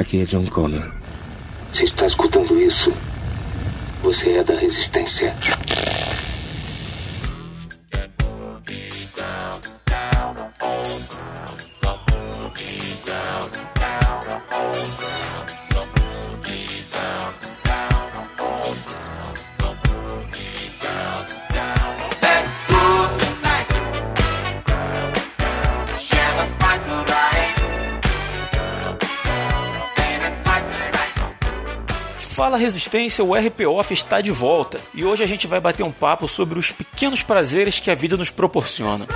Aqui é John Connor. Se está escutando isso, você é da resistência. Fala Resistência, o RP Off está de volta e hoje a gente vai bater um papo sobre os pequenos prazeres que a vida nos proporciona.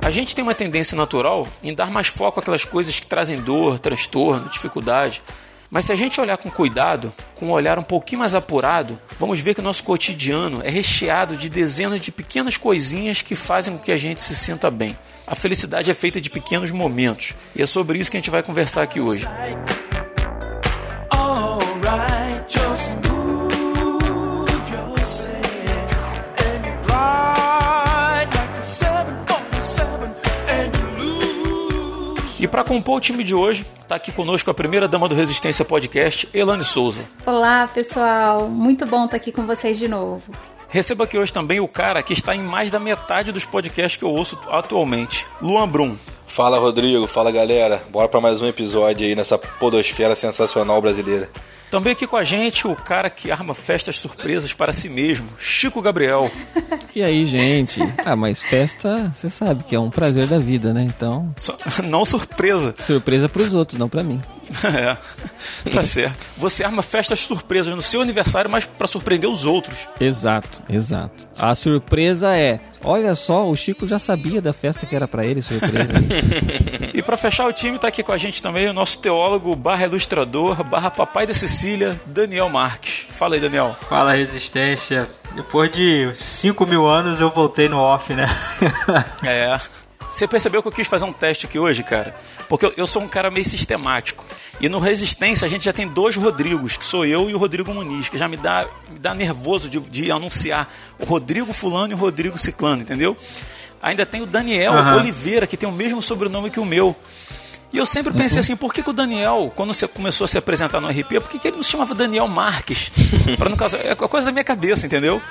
A gente tem uma tendência natural em dar mais foco àquelas coisas que trazem dor, transtorno, dificuldade. Mas se a gente olhar com cuidado, com um olhar um pouquinho mais apurado, vamos ver que o nosso cotidiano é recheado de dezenas de pequenas coisinhas que fazem com que a gente se sinta bem. A felicidade é feita de pequenos momentos e é sobre isso que a gente vai conversar aqui hoje. E para compor o time de hoje, está aqui conosco a primeira dama do Resistência Podcast, Elane Souza. Olá, pessoal. Muito bom estar aqui com vocês de novo. Receba aqui hoje também o cara que está em mais da metade dos podcasts que eu ouço atualmente, Luan Brum. Fala Rodrigo, fala galera. Bora para mais um episódio aí nessa podosfera sensacional brasileira. Também aqui com a gente o cara que arma festas surpresas para si mesmo, Chico Gabriel. E aí, gente? Ah, mas festa, você sabe que é um prazer da vida, né? Então. Não surpresa. Surpresa para os outros, não para mim. é, tá certo. Você arma festas surpresas no seu aniversário, mas para surpreender os outros. Exato, exato. A surpresa é, olha só, o Chico já sabia da festa que era para ele, surpresa. e para fechar o time, tá aqui com a gente também o nosso teólogo, barra ilustrador, barra papai da Cecília, Daniel Marques. Fala aí, Daniel. Fala, Resistência. Depois de 5 mil anos eu voltei no off, né? é. Você percebeu que eu quis fazer um teste aqui hoje, cara? Porque eu, eu, sou um cara meio sistemático. E no Resistência a gente já tem dois Rodrigos, que sou eu e o Rodrigo Muniz, que já me dá, me dá nervoso de, de anunciar o Rodrigo Fulano e o Rodrigo Ciclano, entendeu? Ainda tem o Daniel uhum. Oliveira, que tem o mesmo sobrenome que o meu. E eu sempre pensei uhum. assim, por que, que, o Daniel, quando você começou a se apresentar no RP, por que, que ele não se chamava Daniel Marques? para no caso, é coisa da minha cabeça, entendeu?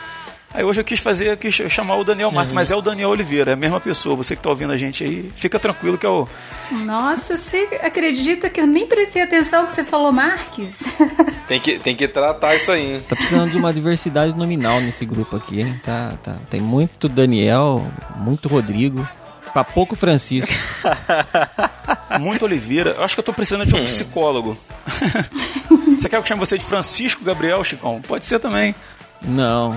Aí hoje eu quis fazer, eu quis chamar o Daniel Marques, uhum. mas é o Daniel Oliveira, é a mesma pessoa. Você que está ouvindo a gente aí, fica tranquilo que é o. Nossa, você acredita que eu nem prestei atenção que você falou Marques? Tem que, tem que tratar isso aí. Hein? Tá precisando de uma diversidade nominal nesse grupo aqui, hein? Tá, tá. Tem muito Daniel, muito Rodrigo. Pra pouco Francisco. Muito Oliveira. Eu acho que eu tô precisando de um hum. psicólogo. você quer que eu chame você de Francisco Gabriel, Chicão? Pode ser também. Não.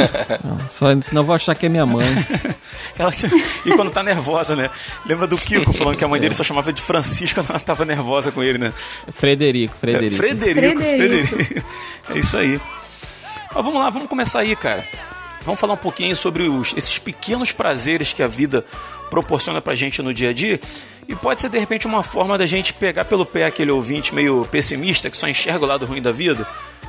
não. Só, senão eu vou achar que é minha mãe. Ela, e quando tá nervosa, né? Lembra do Kiko falando que a mãe dele só chamava de Francisco quando ela tava nervosa com ele, né? Frederico, Frederico. É, Frederico, Frederico, Frederico. É isso aí. Mas vamos lá, vamos começar aí, cara. Vamos falar um pouquinho sobre os, esses pequenos prazeres que a vida proporciona pra gente no dia a dia. E pode ser de repente uma forma da gente pegar pelo pé aquele ouvinte meio pessimista que só enxerga o lado ruim da vida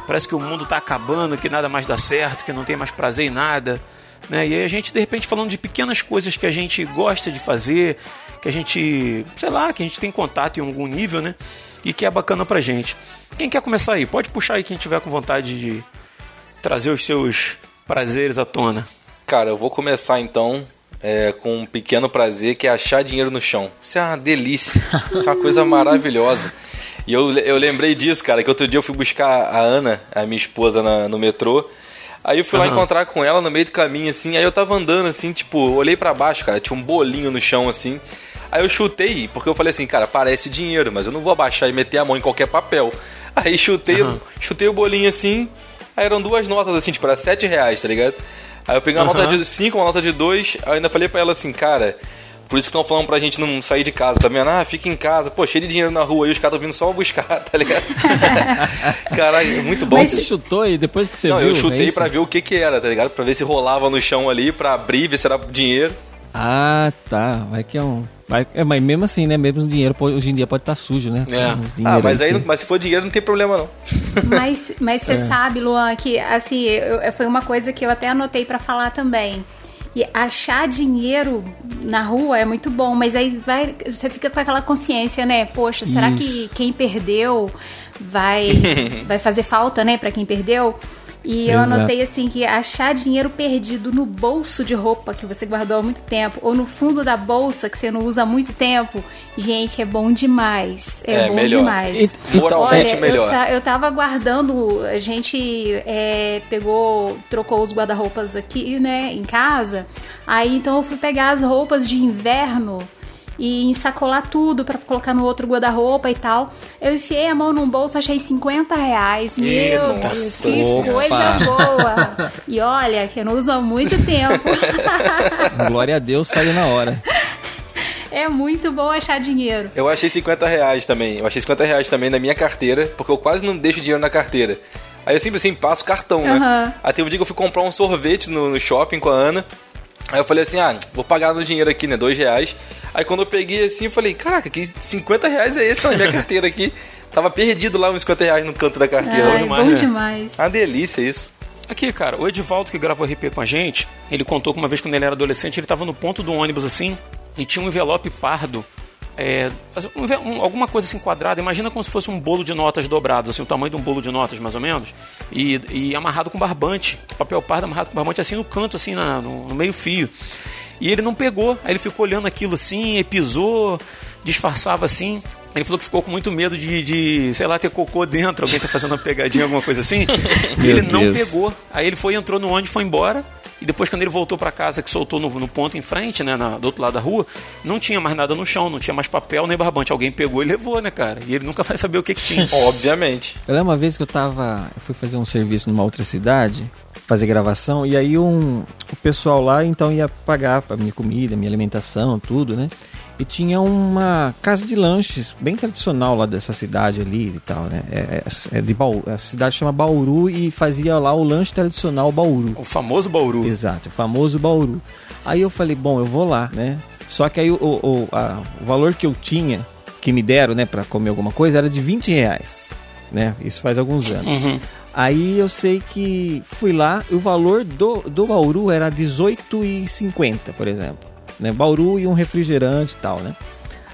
parece que o mundo está acabando, que nada mais dá certo, que não tem mais prazer em nada. Né? E aí a gente, de repente, falando de pequenas coisas que a gente gosta de fazer, que a gente, sei lá, que a gente tem contato em algum nível, né? E que é bacana pra gente. Quem quer começar aí? Pode puxar aí quem tiver com vontade de trazer os seus prazeres à tona. Cara, eu vou começar então é, com um pequeno prazer que é achar dinheiro no chão. Isso é uma delícia, isso é uma coisa maravilhosa. E eu, eu lembrei disso, cara, que outro dia eu fui buscar a Ana, a minha esposa, na, no metrô. Aí eu fui uhum. lá encontrar com ela no meio do caminho, assim. Aí eu tava andando, assim, tipo, olhei para baixo, cara, tinha um bolinho no chão, assim. Aí eu chutei, porque eu falei assim, cara, parece dinheiro, mas eu não vou abaixar e meter a mão em qualquer papel. Aí chutei, uhum. chutei o bolinho assim. Aí eram duas notas, assim, tipo, era sete reais, tá ligado? Aí eu peguei uma uhum. nota de cinco, uma nota de dois. Aí eu ainda falei pra ela assim, cara, por isso que estão falando pra gente não sair de casa, tá vendo? Ah, fica em casa. Pô, cheio de dinheiro na rua e os caras estão vindo só buscar, tá ligado? Caralho, muito bom. Mas você chutou e depois que você não, viu? Não, eu chutei é pra ver o que que era, tá ligado? Pra ver se rolava no chão ali, pra abrir, ver se era dinheiro. Ah, tá. Vai que é um... Vai, é, mas mesmo assim, né? Mesmo o dinheiro hoje em dia pode estar tá sujo, né? É. Ah, mas aí, mas se for dinheiro não tem problema não. Mas, mas você é. sabe, Luan, que assim, eu, foi uma coisa que eu até anotei para falar também E achar dinheiro na rua é muito bom, mas aí vai, você fica com aquela consciência, né? Poxa, será que Isso. quem perdeu vai, vai fazer falta, né, pra quem perdeu? E eu Exato. anotei assim que achar dinheiro perdido no bolso de roupa que você guardou há muito tempo, ou no fundo da bolsa que você não usa há muito tempo, gente, é bom demais. É, É, bom melhor. demais. E- Moralmente Olha, melhor. Eu, ta- eu tava guardando, a gente é, pegou, trocou os guarda-roupas aqui, né, em casa. Aí então eu fui pegar as roupas de inverno e ensacolar tudo pra colocar no outro guarda-roupa e tal. Eu enfiei a mão num bolso, achei 50 reais. Meu, Eita, que coisa boa! E olha, que eu não uso há muito tempo. Glória a Deus, saiu na hora. é muito bom achar dinheiro. Eu achei 50 reais também. Eu achei 50 reais também na minha carteira, porque eu quase não deixo dinheiro na carteira. Aí eu sempre assim passo cartão, né? Aham. Aí tem um dia que eu fui comprar um sorvete no, no shopping com a Ana. Aí eu falei assim, ah, vou pagar no dinheiro aqui, né? Dois reais. Aí quando eu peguei assim, eu falei, caraca, que 50 reais é esse na minha carteira aqui? Tava perdido lá uns 50 reais no canto da carteira. Ai, demais, bom né? demais. Uma delícia isso. Aqui, cara, o Edivaldo que gravou RP com a gente, ele contou que uma vez quando ele era adolescente, ele tava no ponto do ônibus assim, e tinha um envelope pardo. É, um um- alguma coisa assim quadrada, imagina como se fosse um bolo de notas dobrados, assim, o tamanho de um bolo de notas, mais ou menos, e, e amarrado com barbante, papel pardo amarrado com barbante, assim no canto, assim, na- no, no meio fio. E ele não pegou, aí ele ficou olhando aquilo assim, e pisou, disfarçava assim. Ele falou que ficou com muito medo de, de, sei lá, ter cocô dentro, alguém tá fazendo uma pegadinha, alguma coisa assim. E ele não Deus. pegou. Aí ele foi, entrou no ônibus, foi embora. E depois, quando ele voltou para casa, que soltou no, no ponto em frente, né, na- do outro lado da rua, não tinha mais nada no chão, não tinha mais papel nem barbante. Alguém pegou e levou, né, cara? E ele nunca vai saber o que, que tinha. Obviamente. Eu lembro uma vez que eu tava. Eu fui fazer um serviço numa outra cidade, fazer gravação, e aí um, o pessoal lá então ia pagar pra minha comida, minha alimentação, tudo, né? E tinha uma casa de lanches bem tradicional lá dessa cidade ali e tal, né? É, é- é de Bauru, a cidade chama Bauru e fazia lá o lanche tradicional Bauru. O famoso Bauru. Exato, o famoso Bauru. Aí eu falei, bom, eu vou lá, né? Só que aí o, o, a- o valor que eu tinha, que me deram, né, pra comer alguma coisa, era de 20 reais, né? Isso faz alguns anos. Uhum. Aí eu sei que fui lá e o valor do, do Bauru era 18,50, por exemplo. Né? Bauru e um refrigerante e tal, né?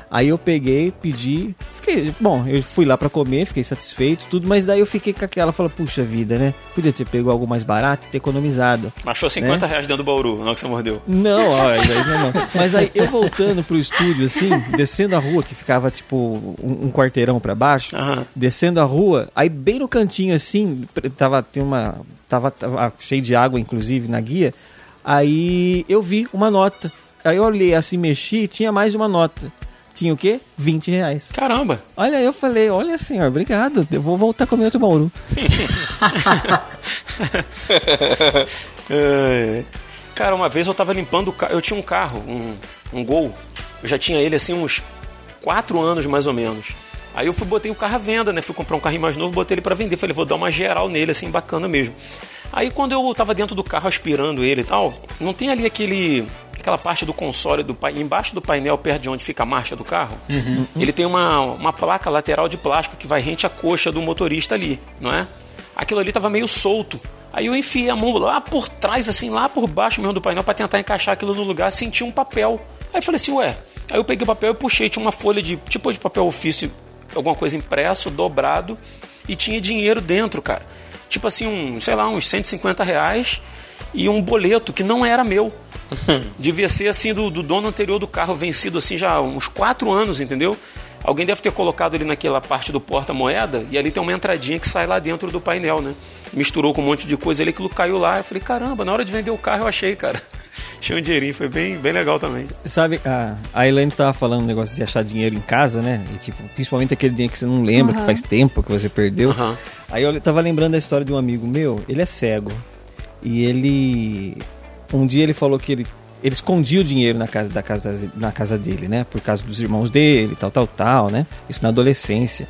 Aí eu peguei, pedi, fiquei, bom, eu fui lá pra comer, fiquei satisfeito, tudo, mas daí eu fiquei com aquela, falei, puxa vida, né? Podia ter pego algo mais barato, ter economizado. Achou 50 reais dentro do Bauru, não que você mordeu. Não, olha, daí não, não. Mas aí eu voltando pro estúdio, assim, descendo a rua, que ficava tipo um, um quarteirão pra baixo, Aham. descendo a rua, aí bem no cantinho assim, tava, tem uma, tava, tava cheio de água, inclusive, na guia, aí eu vi uma nota. Aí eu olhei assim, mexi, e tinha mais de uma nota. Tinha o quê? 20 reais. Caramba! Olha, eu falei, olha senhor, obrigado, eu vou voltar com o meu outro Bauru. Cara, uma vez eu tava limpando o carro. Eu tinha um carro, um, um Gol. Eu já tinha ele assim uns 4 anos mais ou menos. Aí eu fui botei o carro à venda, né? Fui comprar um carrinho mais novo, botei ele pra vender. Falei, vou dar uma geral nele, assim, bacana mesmo. Aí quando eu tava dentro do carro aspirando ele e tal, não tem ali aquele. Aquela parte do console do embaixo do painel, perto de onde fica a marcha do carro. Ele tem uma, uma placa lateral de plástico que vai rente à coxa do motorista ali, não é? Aquilo ali tava meio solto. Aí eu enfiei a mão lá por trás, assim, lá por baixo mesmo do painel, pra tentar encaixar aquilo no lugar, senti um papel. Aí falei assim, ué. Aí eu peguei o papel e puxei, tinha uma folha de tipo de papel ofício, alguma coisa impresso, dobrado, e tinha dinheiro dentro, cara. Tipo assim, um, sei lá, uns 150 reais e um boleto que não era meu. Devia ser assim do, do dono anterior do carro, vencido assim já há uns 4 anos, entendeu? Alguém deve ter colocado ali naquela parte do porta-moeda e ali tem uma entradinha que sai lá dentro do painel, né? Misturou com um monte de coisa ali, aquilo caiu lá. Eu falei, caramba, na hora de vender o carro eu achei, cara. Achei um dinheirinho, foi bem, bem legal também. Sabe, a, a Elaine tava falando um negócio de achar dinheiro em casa, né? E, tipo, principalmente aquele dinheiro que você não lembra, que faz tempo que você perdeu. Aham. Aí eu tava lembrando da história de um amigo meu, ele é cego. E ele. Um dia ele falou que ele, ele escondia o dinheiro na casa, da casa, na casa dele, né? Por causa dos irmãos dele, tal, tal, tal, né? Isso na adolescência.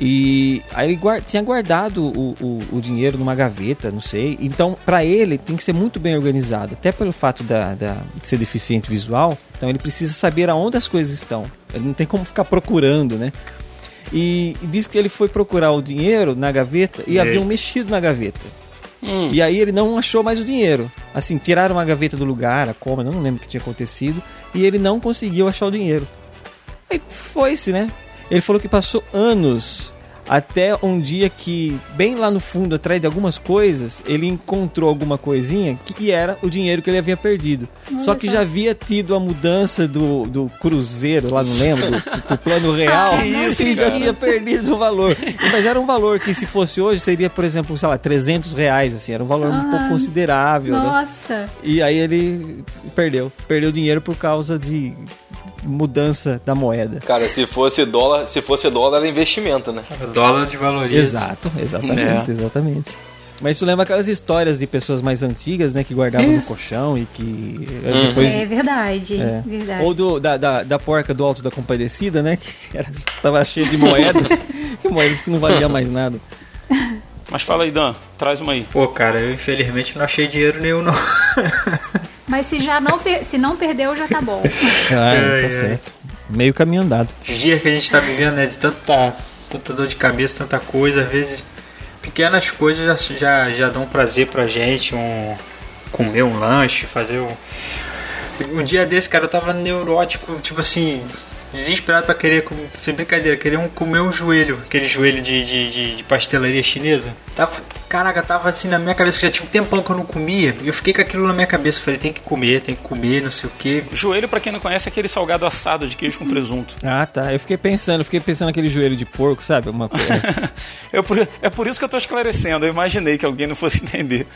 E aí ele tinha guardado o, o, o dinheiro numa gaveta, não sei. Então, pra ele, tem que ser muito bem organizado. Até pelo fato da, da- de ser deficiente visual. Então, ele precisa saber aonde as coisas estão. Ele não tem como ficar procurando, né? E, e diz que ele foi procurar o dinheiro na gaveta e havia um mexido na gaveta. Hum. E aí ele não achou mais o dinheiro. Assim, tiraram a gaveta do lugar, a cômoda, não lembro o que tinha acontecido. E ele não conseguiu achar o dinheiro. Aí foi-se, né? Ele falou que passou anos até um dia que, bem lá no fundo, atrás de algumas coisas, ele encontrou alguma coisinha que era o dinheiro que ele havia perdido. Só que só. já havia tido a mudança do, do cruzeiro, lá não lembro, do, do plano real. Que isso, ele já tinha perdido o valor. Mas era um valor que, se fosse hoje, seria, por exemplo, sei lá, 300 reais, assim. Era um valor um pouco considerável, né? Nossa. E aí ele perdeu. Perdeu dinheiro por causa de mudança da moeda. Cara, se fosse dólar, se fosse dólar era investimento, né? Dólar de valoriza. Exato, exatamente, É. exatamente. Mas isso lembra aquelas histórias de pessoas mais antigas, né? Que guardavam no colchão e que eh, depois... É verdade. É. Verdade. Ou do, da, da, da porca do Alto da Compadecida, né? Que era, tava cheio de moedas. que moedas que não valiam mais nada. Mas fala aí, Dan, traz uma aí. Pô, cara, eu infelizmente não achei dinheiro nenhum, não. Mas se já não, per- se não perdeu, já tá bom. Ah, Ai, tá ai. certo. Meio caminho andado. Os dias que a gente tá vivendo, né, de tanta, tanta dor de cabeça, tanta coisa, às vezes pequenas coisas já, já, já dão prazer pra gente, um comer um lanche, fazer um... Um dia desse, cara, eu tava neurótico, tipo assim, desesperado pra querer, sem brincadeira, querer um, comer um joelho, aquele joelho de, de, de, de pastelaria chinesa. Tava, caraca, tava assim na minha cabeça, que já tinha um tempão que eu não comia, e eu fiquei com aquilo na minha cabeça, falei, tem que comer, tem que comer, não sei o que. Joelho, pra quem não conhece, é aquele salgado assado de queijo com presunto. Ah, tá. Eu fiquei pensando, eu fiquei pensando naquele joelho de porco, sabe? Uma coisa. Eu por- é por isso que eu tô esclarecendo. Eu imaginei que alguém não fosse entender.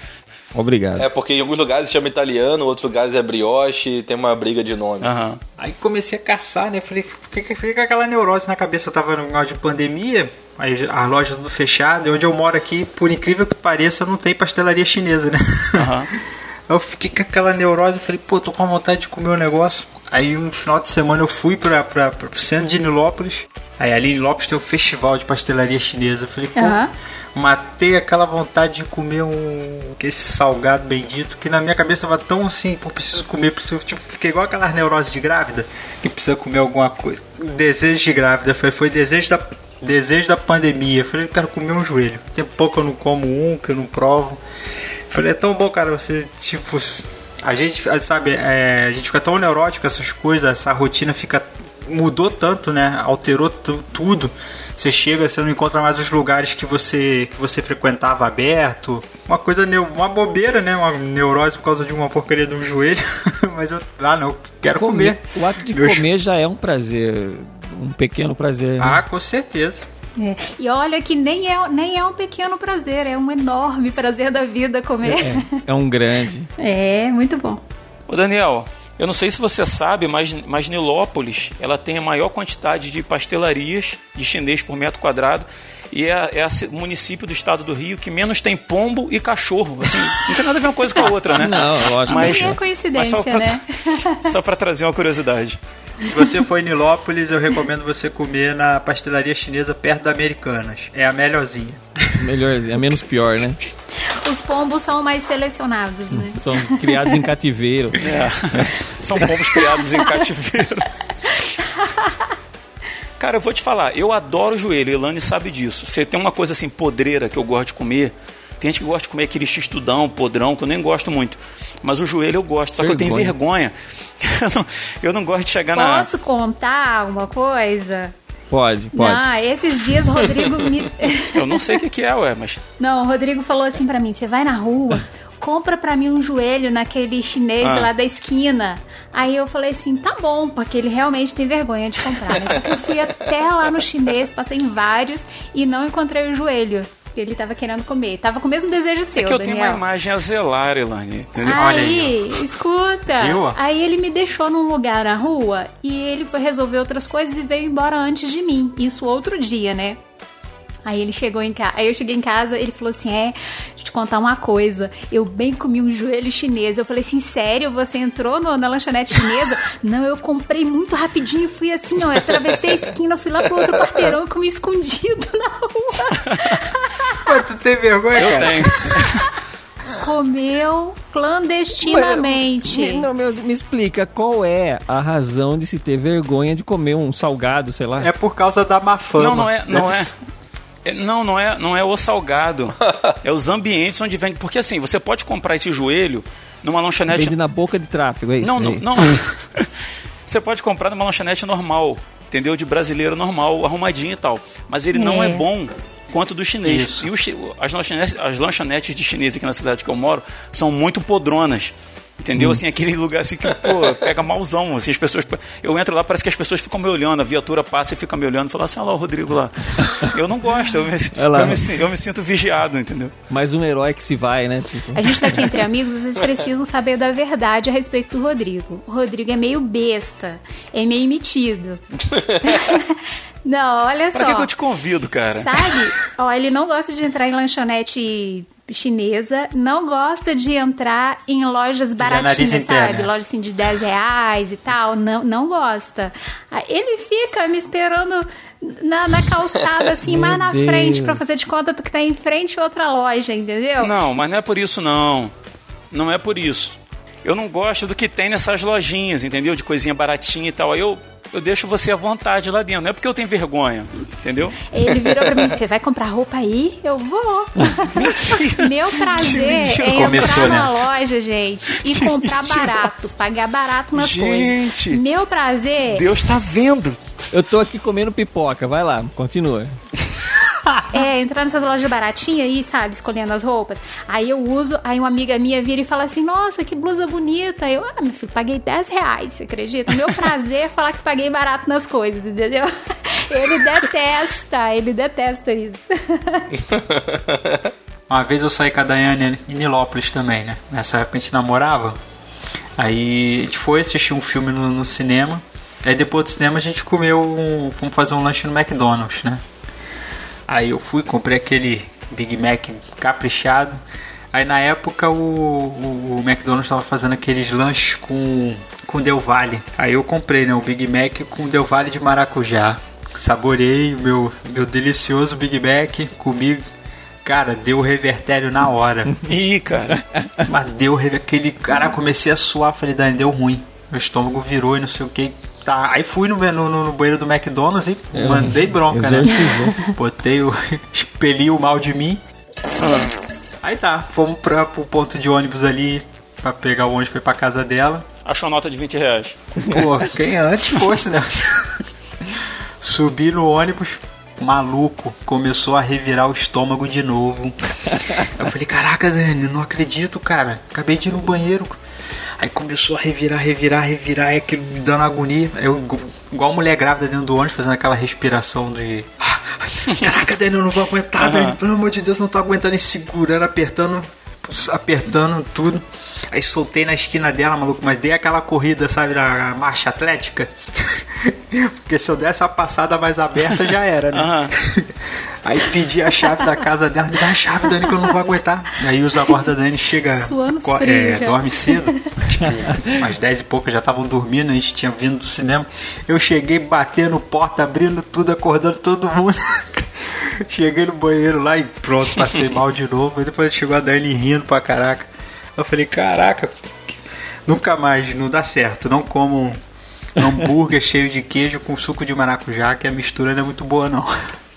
Obrigado. É porque em alguns lugares se chama italiano, outros lugares é brioche, tem uma briga de nome. Aham. Aí comecei a caçar, né? Falei, fiquei, fiquei com aquela neurose na cabeça. Eu tava no negócio de pandemia, aí as lojas tudo fechadas. E onde eu moro aqui, por incrível que pareça, não tem pastelaria chinesa, né? Aham. Eu fiquei com aquela neurose, falei, pô, tô com vontade de comer o negócio. Aí um final de semana eu fui pra, pra, pra, pro centro de Nilópolis. Aí ali em Nilópolis tem o festival de pastelaria chinesa. Eu falei, pô, Aham. matei aquela vontade de comer um esse salgado bendito que na minha cabeça tava tão assim, pô, preciso comer, preciso, tipo, fiquei igual aquela neurose de grávida que precisa comer alguma coisa. Desejo de grávida, foi, foi desejo da desejo da pandemia. Eu falei, eu quero comer um joelho. Tem pouco que eu não como um, que eu não provo. Falei, é tão bom, cara, você tipo a gente, sabe, é, a gente fica tão neurótico com essas coisas, essa rotina fica mudou tanto, né? Alterou tu- tudo. Você chega, você não encontra mais os lugares que você que você frequentava aberto. Uma coisa uma bobeira, né? Uma neurose por causa de uma porcaria do joelho. Mas eu, ah, não, quero comer. O ato de Meu comer já é um prazer. Um pequeno prazer. né? Ah, com certeza. É. E olha que nem é, nem é um pequeno prazer, é um enorme prazer da vida comer. É, é um grande. É, muito bom. Ô Daniel, eu não sei se você sabe, mas, mas Nilópolis ela tem a maior quantidade de pastelarias de chinês por metro quadrado e é, é a ci- município do estado do Rio que menos tem pombo e cachorro. Assim, não tem nada a ver uma coisa com a outra, né? Não, lógico. Mas- é mas coincidência, só pra, né? trazer uma curiosidade. Se você for em Nilópolis, eu recomendo você comer na pastelaria chinesa perto da Americanas. É a melhorzinha. Melhorzinho, é menos pior, né? Os pombos são mais selecionados, né? São criados em cativeiro. É. São pombos criados em cativeiro. Cara, eu vou te falar, eu adoro joelho, Elane sabe disso. Você tem uma coisa assim, podreira, que eu gosto de comer. Tem gente que gosta de comer aquele xistudão, podrão, que eu nem gosto muito. Mas o joelho eu gosto, só que eu tenho vergonha. Eu não, eu não gosto de chegar na. Posso contar uma coisa? Pode, pode. Ah, esses dias o Rodrigo me. Eu não sei o que, que é, ué, mas. Não, o Rodrigo falou assim pra mim: você vai na rua, compra pra mim um joelho naquele chinês Ah. lá da esquina. Aí eu falei assim: tá bom, porque ele realmente tem vergonha de comprar. Mas só que eu fui até lá no chinês, passei em vários e não encontrei o joelho. Que ele tava querendo comer. Tava com o mesmo desejo seu, É que eu tenho Daniel. uma imagem a zelar, Elane. Entendeu? Olha Aí, escuta. Viu? Aí ele me deixou num lugar na rua e ele foi resolver outras coisas e veio embora antes de mim. Isso outro dia, né? Aí ele chegou em casa, aí eu cheguei em casa, ele falou assim: "É, deixa eu te contar uma coisa. Eu bem comi um joelho chinês". Eu falei assim: "Sério? Você entrou no- na lanchonete chinesa?". "Não, eu comprei muito rapidinho, fui assim, ó, eu atravessei a esquina, fui lá pro outro quarteirão e comi escondido na rua". Pô, tu tem vergonha, Eu cara? tenho. Comeu clandestinamente. Me, não, meu, me explica qual é a razão de se ter vergonha de comer um salgado, sei lá. É por causa da má fama. Não, não é. Não é. É, Não, não é, não é o salgado. é os ambientes onde vende. Porque assim, você pode comprar esse joelho numa lanchonete. Vende na boca de tráfego, é isso? Não, não, aí? não. você pode comprar numa lanchonete normal, entendeu? De brasileiro normal, arrumadinho e tal. Mas ele não É. é bom quanto do chinês. Isso. E as, lanchonetes, as lanchonetes de chinês aqui na cidade que eu moro são muito podronas. Entendeu? Assim, aquele lugar assim que, pô, pega malzão. Assim, as pessoas. Eu entro lá, parece que as pessoas ficam me olhando, a viatura passa e fica me olhando e fala assim, olha lá o Rodrigo lá. Eu não gosto, eu me, Olha lá. eu me, eu me sinto vigiado, entendeu? Mais um herói que se vai, né? Tipo, A gente tá aqui entre amigos, vocês precisam saber da verdade a respeito do Rodrigo. O Rodrigo é meio besta, é meio metido. não, olha Pra que, só. que eu te convido, cara? Sabe? Ó, ele não gosta de entrar em lanchonete chinesa, não gosta de entrar em lojas baratinhas, sabe? né? Lojas assim de 10 reais e tal. Não, não gosta. Ele fica me esperando na, na calçada, assim, mais na Deus. frente, pra fazer de conta que tá em frente a outra loja, entendeu? Não, mas não é por isso não. Não é por isso. Eu não gosto do que tem nessas lojinhas, entendeu? De coisinha baratinha e tal. Aí eu, eu deixo você à vontade lá dentro. Não é porque eu tenho vergonha, entendeu? Ele virou pra mim, você vai comprar roupa aí? Eu vou. Mentira. Meu prazer mentira. é entrar Começou, na né? loja, gente, e Que comprar mentirosa. barato, pagar barato nas Gente. coisas. Meu prazer Deus tá vendo. eu tô aqui comendo pipoca, vai lá, continua. é entrar nessas lojas baratinhas aí, sabe, escolhendo as roupas. Aí eu uso, aí uma amiga minha vira e fala assim, nossa, que blusa bonita. Eu, ah, meu filho, paguei 10 reais, você acredita? Meu prazer é falar que paguei barato nas coisas, entendeu? Ele detesta, ele detesta isso. Uma vez eu saí com a Daiane em Nilópolis também, né? Nessa época a gente namorava. Aí a gente foi assistir um filme no, no cinema. Aí depois do cinema a gente comeu um. Fomos fazer um lanche no McDonald's, né? Aí eu fui, comprei aquele Big Mac caprichado. Aí na época o, o, o McDonald's estava fazendo aqueles lanches com, com Del Valle. Aí eu comprei né, o Big Mac com Del Valle de maracujá. Saborei o meu, meu delicioso Big Mac, comi. Cara, deu revertério na hora. Ih, cara. Mas deu aquele. Cara, comecei a suar, falei, Dani, deu ruim. Meu estômago virou e não sei o que. Tá. Aí fui no, no, no banheiro do McDonald's e mandei bronca, né? Botei o. expeli o mal de mim. Aí tá, fomos pra, pro ponto de ônibus ali pra pegar o ônibus pra ir pra casa dela. Achou nota de 20 reais. Pô, quem antes fosse, né? Subi no ônibus, maluco, começou a revirar o estômago de novo. Eu falei, caraca, Dani, não acredito, cara. Acabei de ir no banheiro. Aí começou a revirar, revirar, revirar, e aquilo me dando agonia. Eu, igual mulher grávida dentro do ônibus, fazendo aquela respiração de. Caraca, Dani, eu não vou aguentar, Dani, pelo amor de Deus, eu não tô aguentando e segurando, apertando, apertando tudo. Aí soltei na esquina dela, maluco, mas dei aquela corrida, sabe, na marcha atlética. Porque se eu desse a passada mais aberta já era, né? Aham. Aí pedi a chave da casa dela, me dá a chave, Dani, que eu não vou aguentar. Aí os avós da Dani chega, é, dorme cedo, tipo, às 10 e pouco já estavam dormindo, a gente tinha vindo do cinema. Eu cheguei batendo porta, abrindo tudo, acordando todo mundo. Cheguei no banheiro lá e pronto, passei mal de novo. Aí depois chegou a Dani rindo pra caraca. Eu falei, caraca, nunca mais, não dá certo. Não como um hambúrguer cheio de queijo com suco de maracujá, que a mistura não é muito boa não.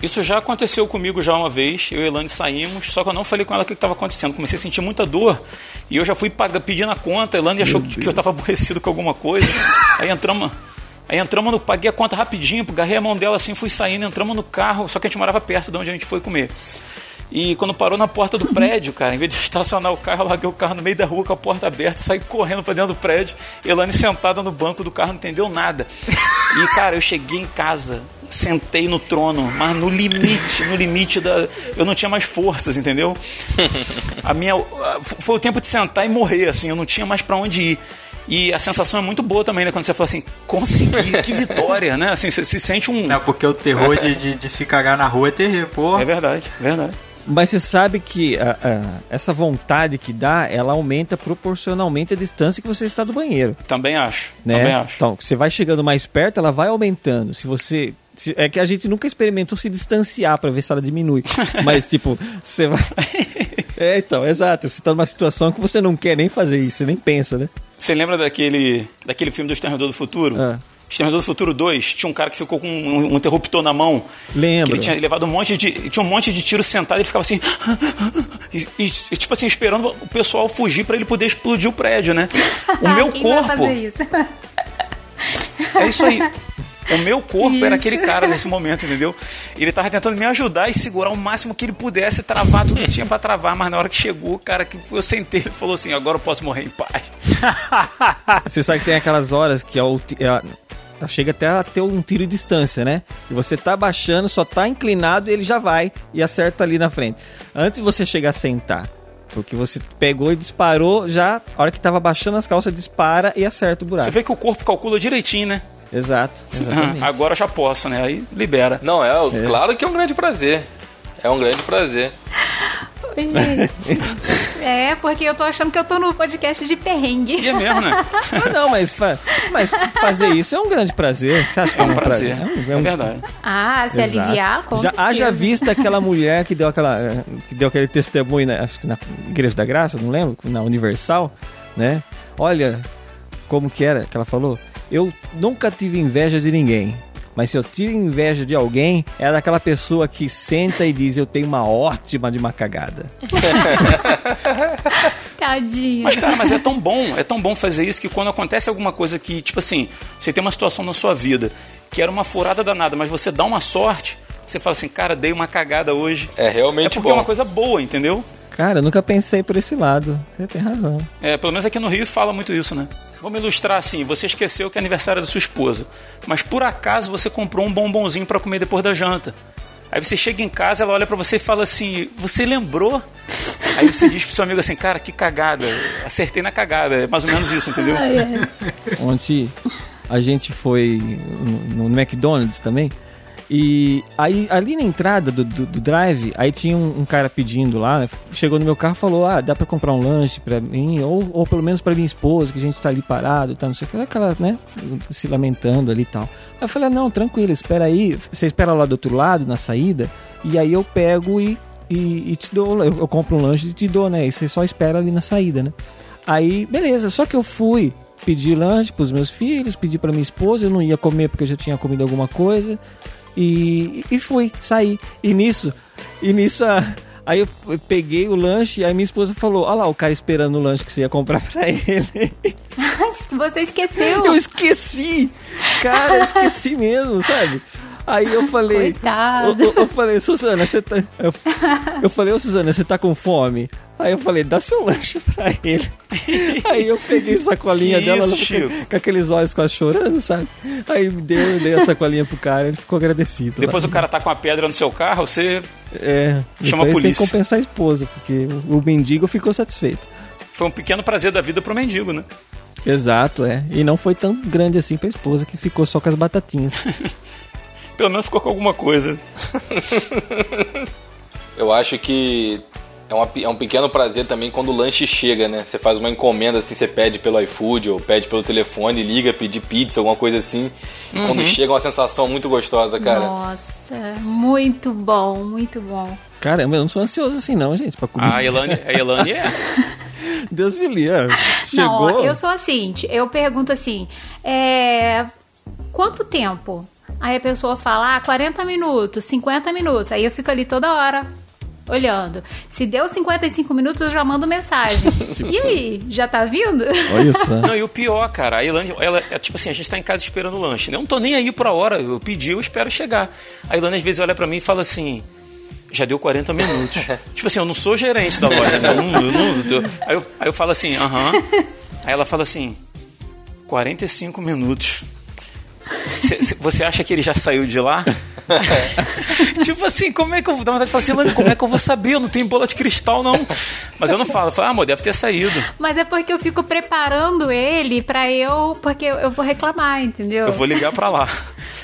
Isso já aconteceu comigo já uma vez. Eu e Elane saímos, só que eu não falei com ela o que estava acontecendo. Comecei a sentir muita dor e eu já fui pagar, pedindo a conta. A Elane achou que eu estava aborrecido com alguma coisa. Aí entramos, aí entramos no. Paguei a conta rapidinho, agarrei a mão dela assim, fui saindo, entramos no carro. Só que a gente morava perto de onde a gente foi comer. E quando parou na porta do prédio, cara, em vez de estacionar o carro, eu larguei o carro no meio da rua com a porta aberta, saí correndo pra dentro do prédio. Elane sentada no banco do carro, não entendeu nada. E, cara, eu cheguei em casa, sentei no trono, mas no limite, no limite da. Eu não tinha mais forças, entendeu? A minha. Foi o tempo de sentar e morrer, assim, eu não tinha mais pra onde ir. E a sensação é muito boa também, né? Quando você fala assim, consegui, que vitória, né? Assim, você se sente um. Não, porque o terror de, de, de se cagar na rua é terrível, pô. É verdade, é verdade. Mas você sabe que a- a- essa vontade que dá, ela aumenta proporcionalmente a distância que você está do banheiro, Também acho. né? Também acho. Então, você vai chegando mais perto, ela vai aumentando. Se você se- é que a gente nunca experimentou se distanciar para ver se ela diminui. Mas tipo, você vai É, então, exato. Você tá numa situação que você não quer nem fazer isso, você nem pensa, né? Você lembra daquele, daquele filme do Exterminador do Futuro? Ah. Exterminador do Futuro 2, tinha um cara que ficou com um, um interruptor na mão. Lembro. Que ele tinha levado um monte de. Tinha um monte de tiro sentado e ele ficava assim. E, e, tipo assim, esperando o pessoal fugir para ele poder explodir o prédio, né? O meu Quem vai corpo. fazer isso? É isso aí. O meu corpo era Isso. aquele cara nesse momento, entendeu? Ele tava tentando me ajudar e segurar o máximo que ele pudesse, travar tudo que tinha pra travar, mas na hora que chegou, o cara que eu sentei, ele falou assim: agora eu posso morrer em paz. Você sabe que tem aquelas horas que é o, é chega até a ter um tiro de distância, né? E você tá baixando, só tá inclinado e ele já vai e acerta ali na frente. Antes de você chegar a sentar. Porque você pegou e disparou, já, a hora que tava baixando as calças, dispara e acerta o buraco. Você vê que o corpo calcula direitinho, né? Exato, exatamente. Agora eu já posso, né? Aí libera. Não, é, claro que é um grande prazer. É um grande prazer. Oi, gente. É, porque eu tô achando que eu tô no podcast de perrengue. E é mesmo, né? Ah, não, mas, mas fazer isso é um grande prazer. Você acha que É um prazer. É, um- É é um- verdade. Ah, se Exato. aliviar, com Já certeza. haja vista aquela mulher que deu aquela que deu aquele testemunho, na, acho que na Igreja da Graça, não lembro, na Universal, né? Olha como que era que ela falou. Eu nunca tive inveja de ninguém. Mas se eu tive inveja de alguém, é daquela pessoa que senta e diz: Eu tenho uma ótima de uma cagada. Tadinha. Mas, cara, mas é tão bom, é tão bom fazer isso que quando acontece alguma coisa que, tipo assim, você tem uma situação na sua vida que era uma furada danada, mas você dá uma sorte, você fala assim, cara, dei uma cagada hoje. É É realmente porque é bom. uma coisa boa, entendeu? Cara, eu nunca pensei por esse lado. Você tem razão. É, pelo menos aqui no Rio fala muito isso, né? Vamos ilustrar assim: você esqueceu que é aniversário da sua esposa, mas por acaso você comprou um bombonzinho pra comer depois da janta. Aí você chega em casa, ela olha pra você e fala assim: Você lembrou? Aí você diz pro seu amigo assim: Cara, que cagada, acertei na cagada. É mais ou menos isso, entendeu? Ontem a gente foi no McDonald's também. E aí, ali na entrada do, do, do drive, aí tinha um, um cara pedindo lá, né? chegou no meu carro e falou: Ah, dá pra comprar um lanche pra mim, ou, ou pelo menos pra minha esposa, que a gente tá ali parado, tá, não sei o que, aquela, né? Se lamentando ali e tal. Aí eu falei: ah, Não, tranquilo, espera aí, você espera lá do outro lado, na saída, e aí eu pego e, e, e te dou, eu, eu compro um lanche e te dou, né? E você só espera ali na saída, né? Aí, beleza, só que eu fui pedir lanche pros meus filhos, pedi pra minha esposa, eu não ia comer porque eu já tinha comido alguma coisa. E, e fui, saí. E nisso, e nisso a, aí eu peguei o lanche e aí minha esposa falou: Olha lá, o cara esperando o lanche que você ia comprar pra ele. Você esqueceu. eu esqueci! Cara, eu esqueci mesmo, sabe? Aí eu falei. Coitado. Eu, eu- falei, Suzana, você tá. Eu, eu falei, ô Suzana, você tá com fome? Aí eu falei, dá seu lanche pra ele. Aí eu peguei a sacolinha Que dela, isso, ela ficou com aqueles olhos quase chorando, sabe? Aí me deu, eu dei a sacolinha pro cara, ele ficou agradecido. Depois lá. o cara tá com a pedra no seu carro, você É, Chama a depois Tem polícia. que compensar a esposa, porque o, o mendigo ficou satisfeito. foi um pequeno prazer da vida pro mendigo, né? Exato, é. E não foi tão grande assim pra esposa, que ficou só com as batatinhas. Pelo menos ficou com alguma coisa. Eu acho que é, uma- é um pequeno prazer também quando o lanche chega, né? Você faz uma encomenda assim, você pede pelo iFood ou pede pelo telefone, liga, pedir pizza, alguma coisa assim. Quando chega é uma sensação muito gostosa, cara. Nossa, muito bom, muito bom. Caramba, eu não sou ansioso assim não, gente, pra comer. A Elane, a Elane é. Deus me livre. Não, ó, Chegou. eu sou assim, eu pergunto assim, é, quanto tempo? Aí a pessoa fala, ah, 40 minutos, 50 minutos. Aí eu fico ali toda hora olhando. Se deu 55 minutos, eu já mando mensagem. e aí, já tá vindo? Olha só. Não, e o pior, cara, a Ilane, ela é tipo assim, a gente tá em casa esperando o lanche, né? Eu não tô nem aí por a hora, eu pedi, eu espero chegar. A Ilane às vezes olha pra mim e fala assim, já deu 40 minutos. tipo assim, eu não sou gerente da loja, né? Eu não, eu não- eu- aí, eu, aí eu falo assim, aham. Aí ela fala assim, 45 minutos. Cê- cê- você acha que ele já saiu de lá? tipo assim, como é que eu vou dar vontade de falar assim, como é que eu vou saber? Eu não tenho bola de cristal, não. Mas eu não falo, eu falo, ah, amor, deve ter saído. Mas é porque eu fico preparando ele pra eu. Porque eu, eu vou reclamar, entendeu? Eu vou ligar pra lá.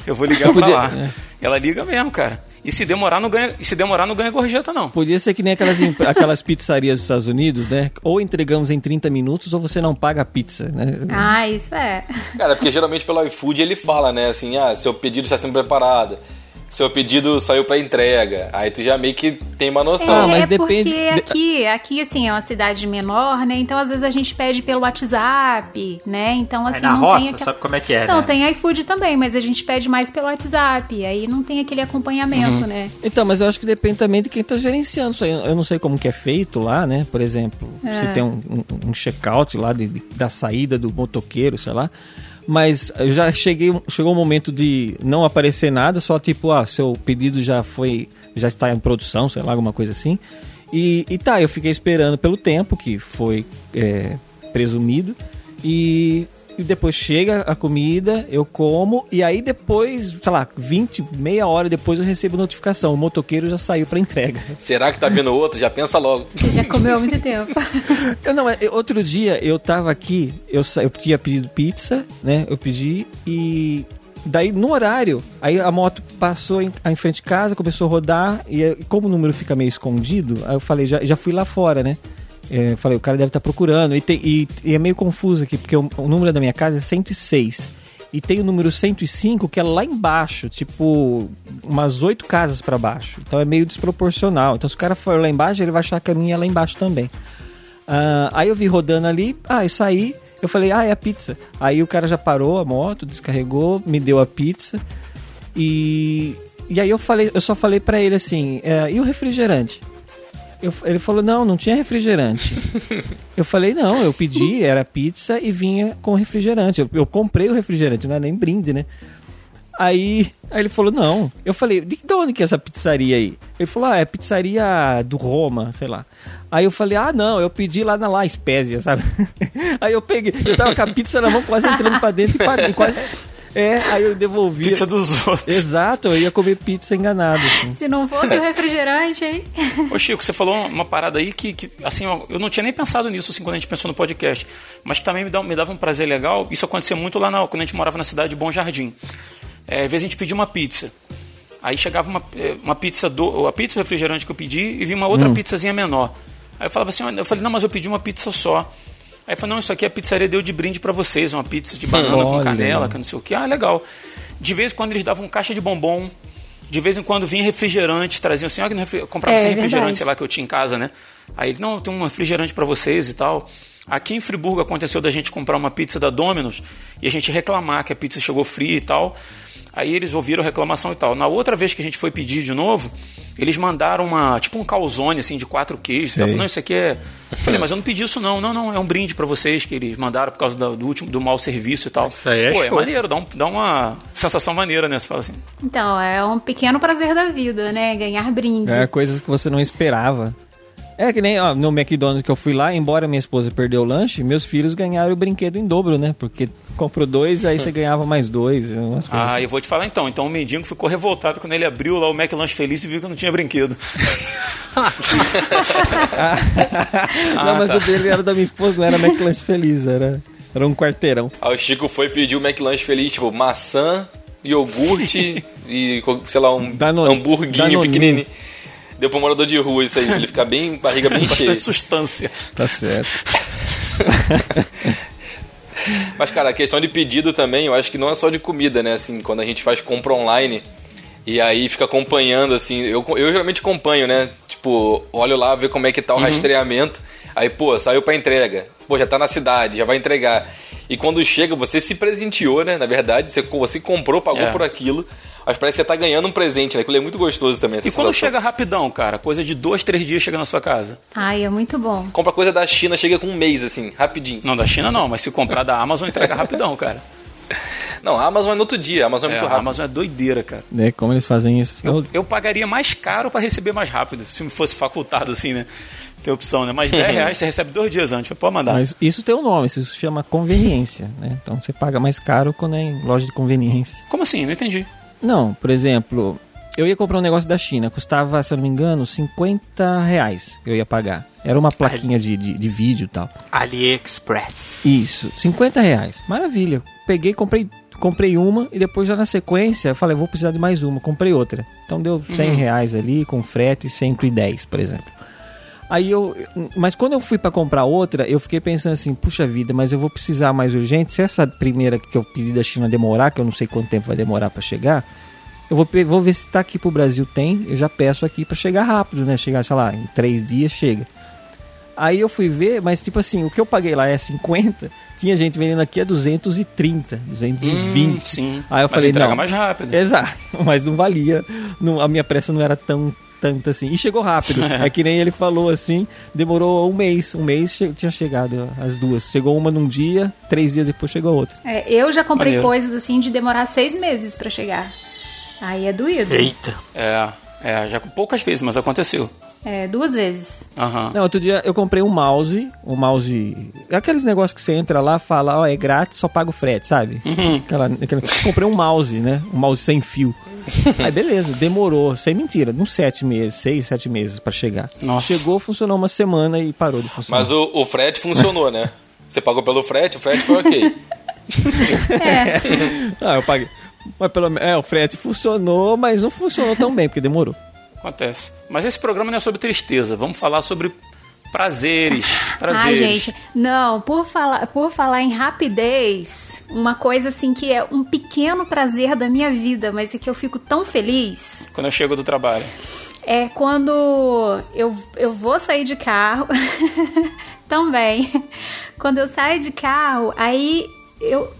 Eu vou ligar pra Podia- lá. é. Ela liga mesmo, cara. E se demorar, não ganha, e se demorar, não ganha gorjeta, não. Podia ser que nem aquelas, aquelas pizzarias dos Estados Unidos, né? Ou entregamos em 30 minutos ou você não paga a pizza, né? Ah, isso é. Cara, porque geralmente pelo iFood ele fala, né, assim, ah, seu pedido está sendo preparado. Seu pedido saiu pra entrega. Aí tu já meio que tem uma noção. Ah, é, mas é depende- porque aqui, aqui, assim, é uma cidade menor, né? Então, às vezes, a gente pede pelo WhatsApp, né? Então, assim, Aí na não roça, tem aquela... sabe como é que é, Não, né? tem iFood também, mas a gente pede mais pelo WhatsApp. Aí não tem aquele acompanhamento, Uhum. né? Então, mas eu acho que depende também de quem tá gerenciando isso aí. Eu não sei como que é feito lá, né? Por exemplo, É. se tem um, um, um check-out lá de, de- da saída do motoqueiro, sei lá. Mas já cheguei, chegou um momento de não aparecer nada, só tipo, ah, seu pedido já foi, já está em produção, sei lá, alguma coisa assim. E, e tá, eu fiquei esperando pelo tempo que foi é, presumido. E, e depois chega a comida, eu como, e aí depois, sei lá, 20, meia hora depois eu recebo notificação. O motoqueiro já saiu para entrega. Será que tá vindo outro? Já pensa logo. Você já comeu há muito tempo. Eu não, é, outro dia eu tava aqui, eu, eu tinha pedido pizza, né? Eu pedi e daí no horário, aí a moto passou em, em frente de casa, começou a rodar e como o número fica meio escondido, aí eu falei, já, já fui lá fora, né? É, eu falei, o cara deve estar procurando e, tem- e- e é meio confuso aqui, porque o, o número da minha casa é 106. E tem o número 105 que é lá embaixo, tipo umas oito casas pra baixo. Então é meio desproporcional. Então se o cara for lá embaixo, ele vai achar que a minha é lá embaixo também. Ah, aí eu vi rodando ali, ah, eu saí, eu falei, ah, é a pizza. Aí o cara já parou a moto, descarregou, me deu a pizza. E, e aí eu falei, eu só falei pra ele assim, é, e o refrigerante? Eu- ele falou, não, não tinha refrigerante. eu falei, não, eu pedi, era pizza e vinha com refrigerante. Eu, eu comprei o refrigerante, não é nem brinde, né? Aí, aí ele falou, não. Eu falei, de, de onde que é essa pizzaria aí? Ele falou, ah, é pizzaria do Roma, sei lá. Aí eu falei, ah, não, eu pedi lá na La Spezia, sabe? aí eu peguei, eu tava com a pizza na mão, quase entrando pra dentro e parei, quase... É, aí eu devolvi. Pizza dos outros. Exato, eu ia comer pizza enganado. Assim. Se não fosse o refrigerante, hein? Ô Chico, você falou uma parada aí que, que, assim, eu não tinha nem pensado nisso assim, quando a gente pensou no podcast, mas que também me, dá, me dava um prazer legal. Isso acontecia muito lá na, quando a gente morava na cidade de Bom Jardim. É, às vezes a gente pedia uma pizza. Aí chegava uma, é, uma pizza, do, a pizza refrigerante que eu pedi e vinha uma outra pizzazinha menor. Aí eu falava assim, olha, eu falei, não, mas eu pedi uma pizza só. Aí falei, não, isso aqui a pizzaria deu de brinde pra vocês, uma pizza de banana com Olha. canela, que não sei o que. Ah, legal. De vez em quando eles davam caixa de bombom, de vez em quando vinha refrigerante, traziam assim, ó, que comprava É, sem é refrigerante, verdade. sei lá, que eu tinha em casa, né? Aí ele, não, tem um refrigerante pra vocês e tal. Aqui em Friburgo aconteceu da gente comprar uma pizza da Domino's e a gente reclamar que a pizza chegou fria e tal. Aí eles ouviram a reclamação e tal. Na outra vez que a gente foi pedir de novo, eles mandaram uma, tipo um calzone assim de quatro queijos. Eu falei, não, isso aqui é. Eu falei, mas eu não pedi isso não. Não, não, é um brinde pra vocês que eles mandaram por causa do, último do mau serviço e tal. Isso aí é Pô, é show. maneiro, dá, um, dá uma sensação maneira, né? Você fala assim. Então, é um pequeno prazer da vida, né? Ganhar brinde. É, coisas que você não esperava. É que nem ó, no McDonald's que eu fui lá, embora minha esposa perdeu o lanche, meus filhos ganharam o brinquedo em dobro, né? Porque comprou dois, aí você ganhava mais dois. Umas coisas Ah, assim. eu vou te falar então. Então o mendigo ficou revoltado quando ele abriu lá o McLanche Feliz e viu que não tinha brinquedo. não, mas tá. o dele era da minha esposa, não era McLanche Feliz, era, era um quarteirão. Aí o Chico foi pedir o McLanche feliz, tipo, maçã, iogurte e, sei lá, um Dano- hamburguinho Danoninho. pequenininho. Deu pro morador de rua isso aí, ele fica bem, barriga bem cheia. Bastante sustância. Tá certo. Mas, cara, a questão de pedido também, eu acho que não é só de comida, né? Assim, quando a gente faz compra online e aí fica acompanhando, assim, eu, eu geralmente acompanho, né? Tipo, olho lá, ver como é que tá o rastreamento. Aí, pô, saiu pra entrega. Pô, já tá na cidade, já vai entregar. E quando chega, você se presenteou, né? Na verdade, você, você comprou, pagou É. por aquilo. Mas parece que você tá ganhando um presente, né? Aquilo é muito gostoso também. essa E quando chega rapidão, cara? Coisa de dois, três dias chega na sua casa. Ai, é muito bom. Compra coisa da China, chega com um mês, assim, rapidinho. Não, da China não, mas se comprar da Amazon, entrega rapidão, cara. Não, a Amazon é no outro dia, a Amazon é, É, muito a rápido. Amazon é doideira, cara. É, como eles fazem isso? Eu, Eu- pagaria mais caro pra receber mais rápido, se me fosse facultado assim, né? Ter opção, né? Mas 10 reais você recebe dois dias antes, pode mandar. Mas isso tem um nome, isso se chama conveniência, né? Então você paga mais caro quando é em loja de conveniência. Como assim? Não entendi. Não, por exemplo, eu ia comprar um negócio da China, custava, se eu não me engano, 50 reais eu ia pagar. Era uma plaquinha de, de, de vídeo e tal. AliExpress. Isso, 50 reais. Maravilha. Peguei, comprei, comprei uma e depois já na sequência eu falei, vou precisar de mais uma. Comprei outra. Então deu 100 reais ali, com frete 110, por exemplo. Aí eu. Mas quando eu fui pra comprar outra, eu fiquei pensando assim, puxa vida, mas eu vou precisar mais urgente. Se essa primeira que eu pedi da China demorar, que eu não sei quanto tempo vai demorar pra chegar, eu vou, vou ver se tá aqui pro Brasil tem, eu já peço aqui pra chegar rápido, né? Chegar, sei lá, em três dias chega. Aí eu fui ver, mas tipo assim, o que eu paguei lá é 50, tinha gente vendendo aqui a 230, 220. Hum, sim. Aí eu Mas falei, entrega não. mais rápido. Exato, mas não valia, não- a minha pressa não era tão tanta assim. E chegou rápido. é que nem ele falou assim, demorou um mês, um mês che- tinha chegado as duas. Chegou uma num dia, três dias depois chegou a outra. É, eu já comprei Maneiro. coisas assim de demorar seis meses pra chegar. Aí é doído. Eita. É, é, já poucas vezes, mas aconteceu. É, duas vezes. Aham. Não, outro dia eu comprei um mouse, um mouse. Aqueles negócios que você entra lá fala, ó, é grátis, só paga o frete, sabe? Uhum. Aquela, aquela- Comprei um mouse, né? Um mouse sem fio. Aí beleza, demorou, sem mentira, uns sete meses, seis, sete meses pra chegar. Nossa. Chegou, funcionou uma semana e parou de funcionar. Mas o, o frete funcionou, né? Você pagou pelo frete, o frete foi ok. Ah, eu paguei. Mas pelo menos. É, o frete funcionou, mas não funcionou tão bem, porque demorou. Acontece. Mas esse programa não é sobre tristeza. Vamos falar sobre prazeres. Prazeres. Ai, gente, não, por falar, por falar em rapidez, uma coisa assim que é um pequeno prazer da minha vida, mas é que eu fico tão feliz, Quando eu chego do trabalho. é quando eu, eu vou sair de carro também. Quando eu saio de carro, aí eu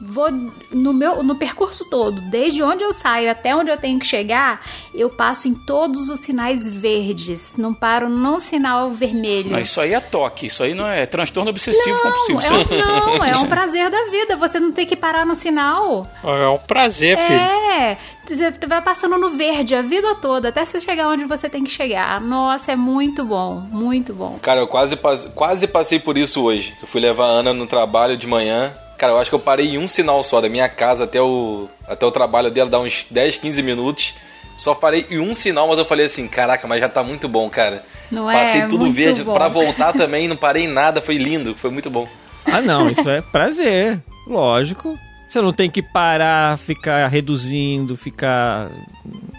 vou no meu no percurso todo, desde onde eu saio até onde eu tenho que chegar, eu passo em todos os sinais verdes, não paro num sinal vermelho. Mas isso aí é toque. Isso aí não é transtorno obsessivo compulsivo. Não, é Isso um, não, é um prazer da vida. Você não tem que parar no sinal. É um prazer, filho. É, você vai passando no verde a vida toda, até você chegar onde você tem que chegar. Nossa, é muito bom, muito bom. Cara, eu quase, quase passei por isso hoje. Eu fui levar a Ana no trabalho de manhã. Cara, eu acho que eu parei em um sinal só, da minha casa até o, até o trabalho dela, dá uns 10, 15 minutos. Só parei em um sinal, mas eu falei assim, caraca, mas já tá muito bom, cara. Não é? Passei tudo Muito verde bom. pra voltar também, não parei em nada, foi lindo, foi muito bom. Ah, não, isso é prazer, lógico. Você não tem que parar, ficar reduzindo, ficar.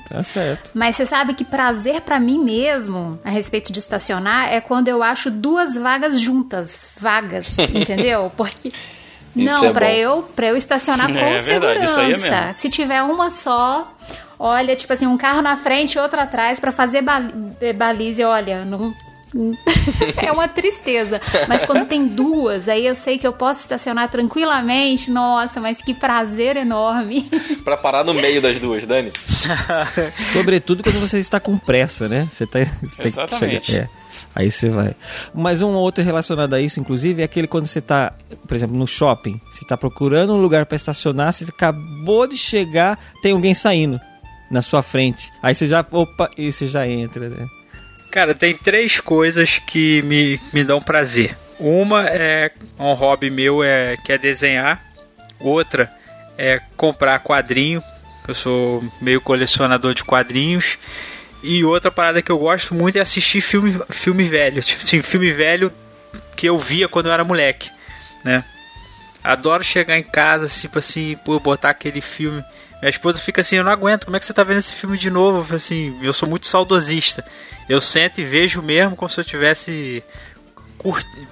Tá certo. Mas você sabe que prazer pra mim mesmo, a respeito de estacionar, é quando eu acho duas vagas juntas, vagas, entendeu? Porque não, é pra bom. eu, para eu estacionar É, com é verdade, isso aí é segurança. mesmo. Se tiver uma só, olha, tipo assim, um carro na frente e outro atrás pra fazer bali balize, olha, não é uma tristeza. Mas quando tem duas, aí eu sei que eu posso estacionar tranquilamente. Nossa, mas que prazer enorme. Pra parar no meio das duas, Dani. Sobretudo quando você está com pressa, né? Você, tá, você tem que Exatamente. chegar. É. Aí você vai. Mas um outro relacionado a isso, inclusive, é aquele quando você está, por exemplo, no shopping. Você está procurando um lugar para estacionar, você acabou de chegar, tem alguém saindo na sua frente. Aí você já, opa, e você já entra, né? Cara, tem três coisas que me, me dão prazer. Uma é um hobby meu é que é desenhar. Outra é comprar quadrinho. Eu sou meio colecionador de quadrinhos. E outra parada que eu gosto muito é assistir filme, filme velho. Tipo assim, filme velho que eu via quando eu era moleque, né? Adoro chegar em casa, tipo assim, pô, botar aquele filme. Minha esposa fica assim, eu não aguento, como é que você tá vendo esse filme de novo? Eu assim, eu sou muito saudosista. Eu sento e vejo mesmo como se eu tivesse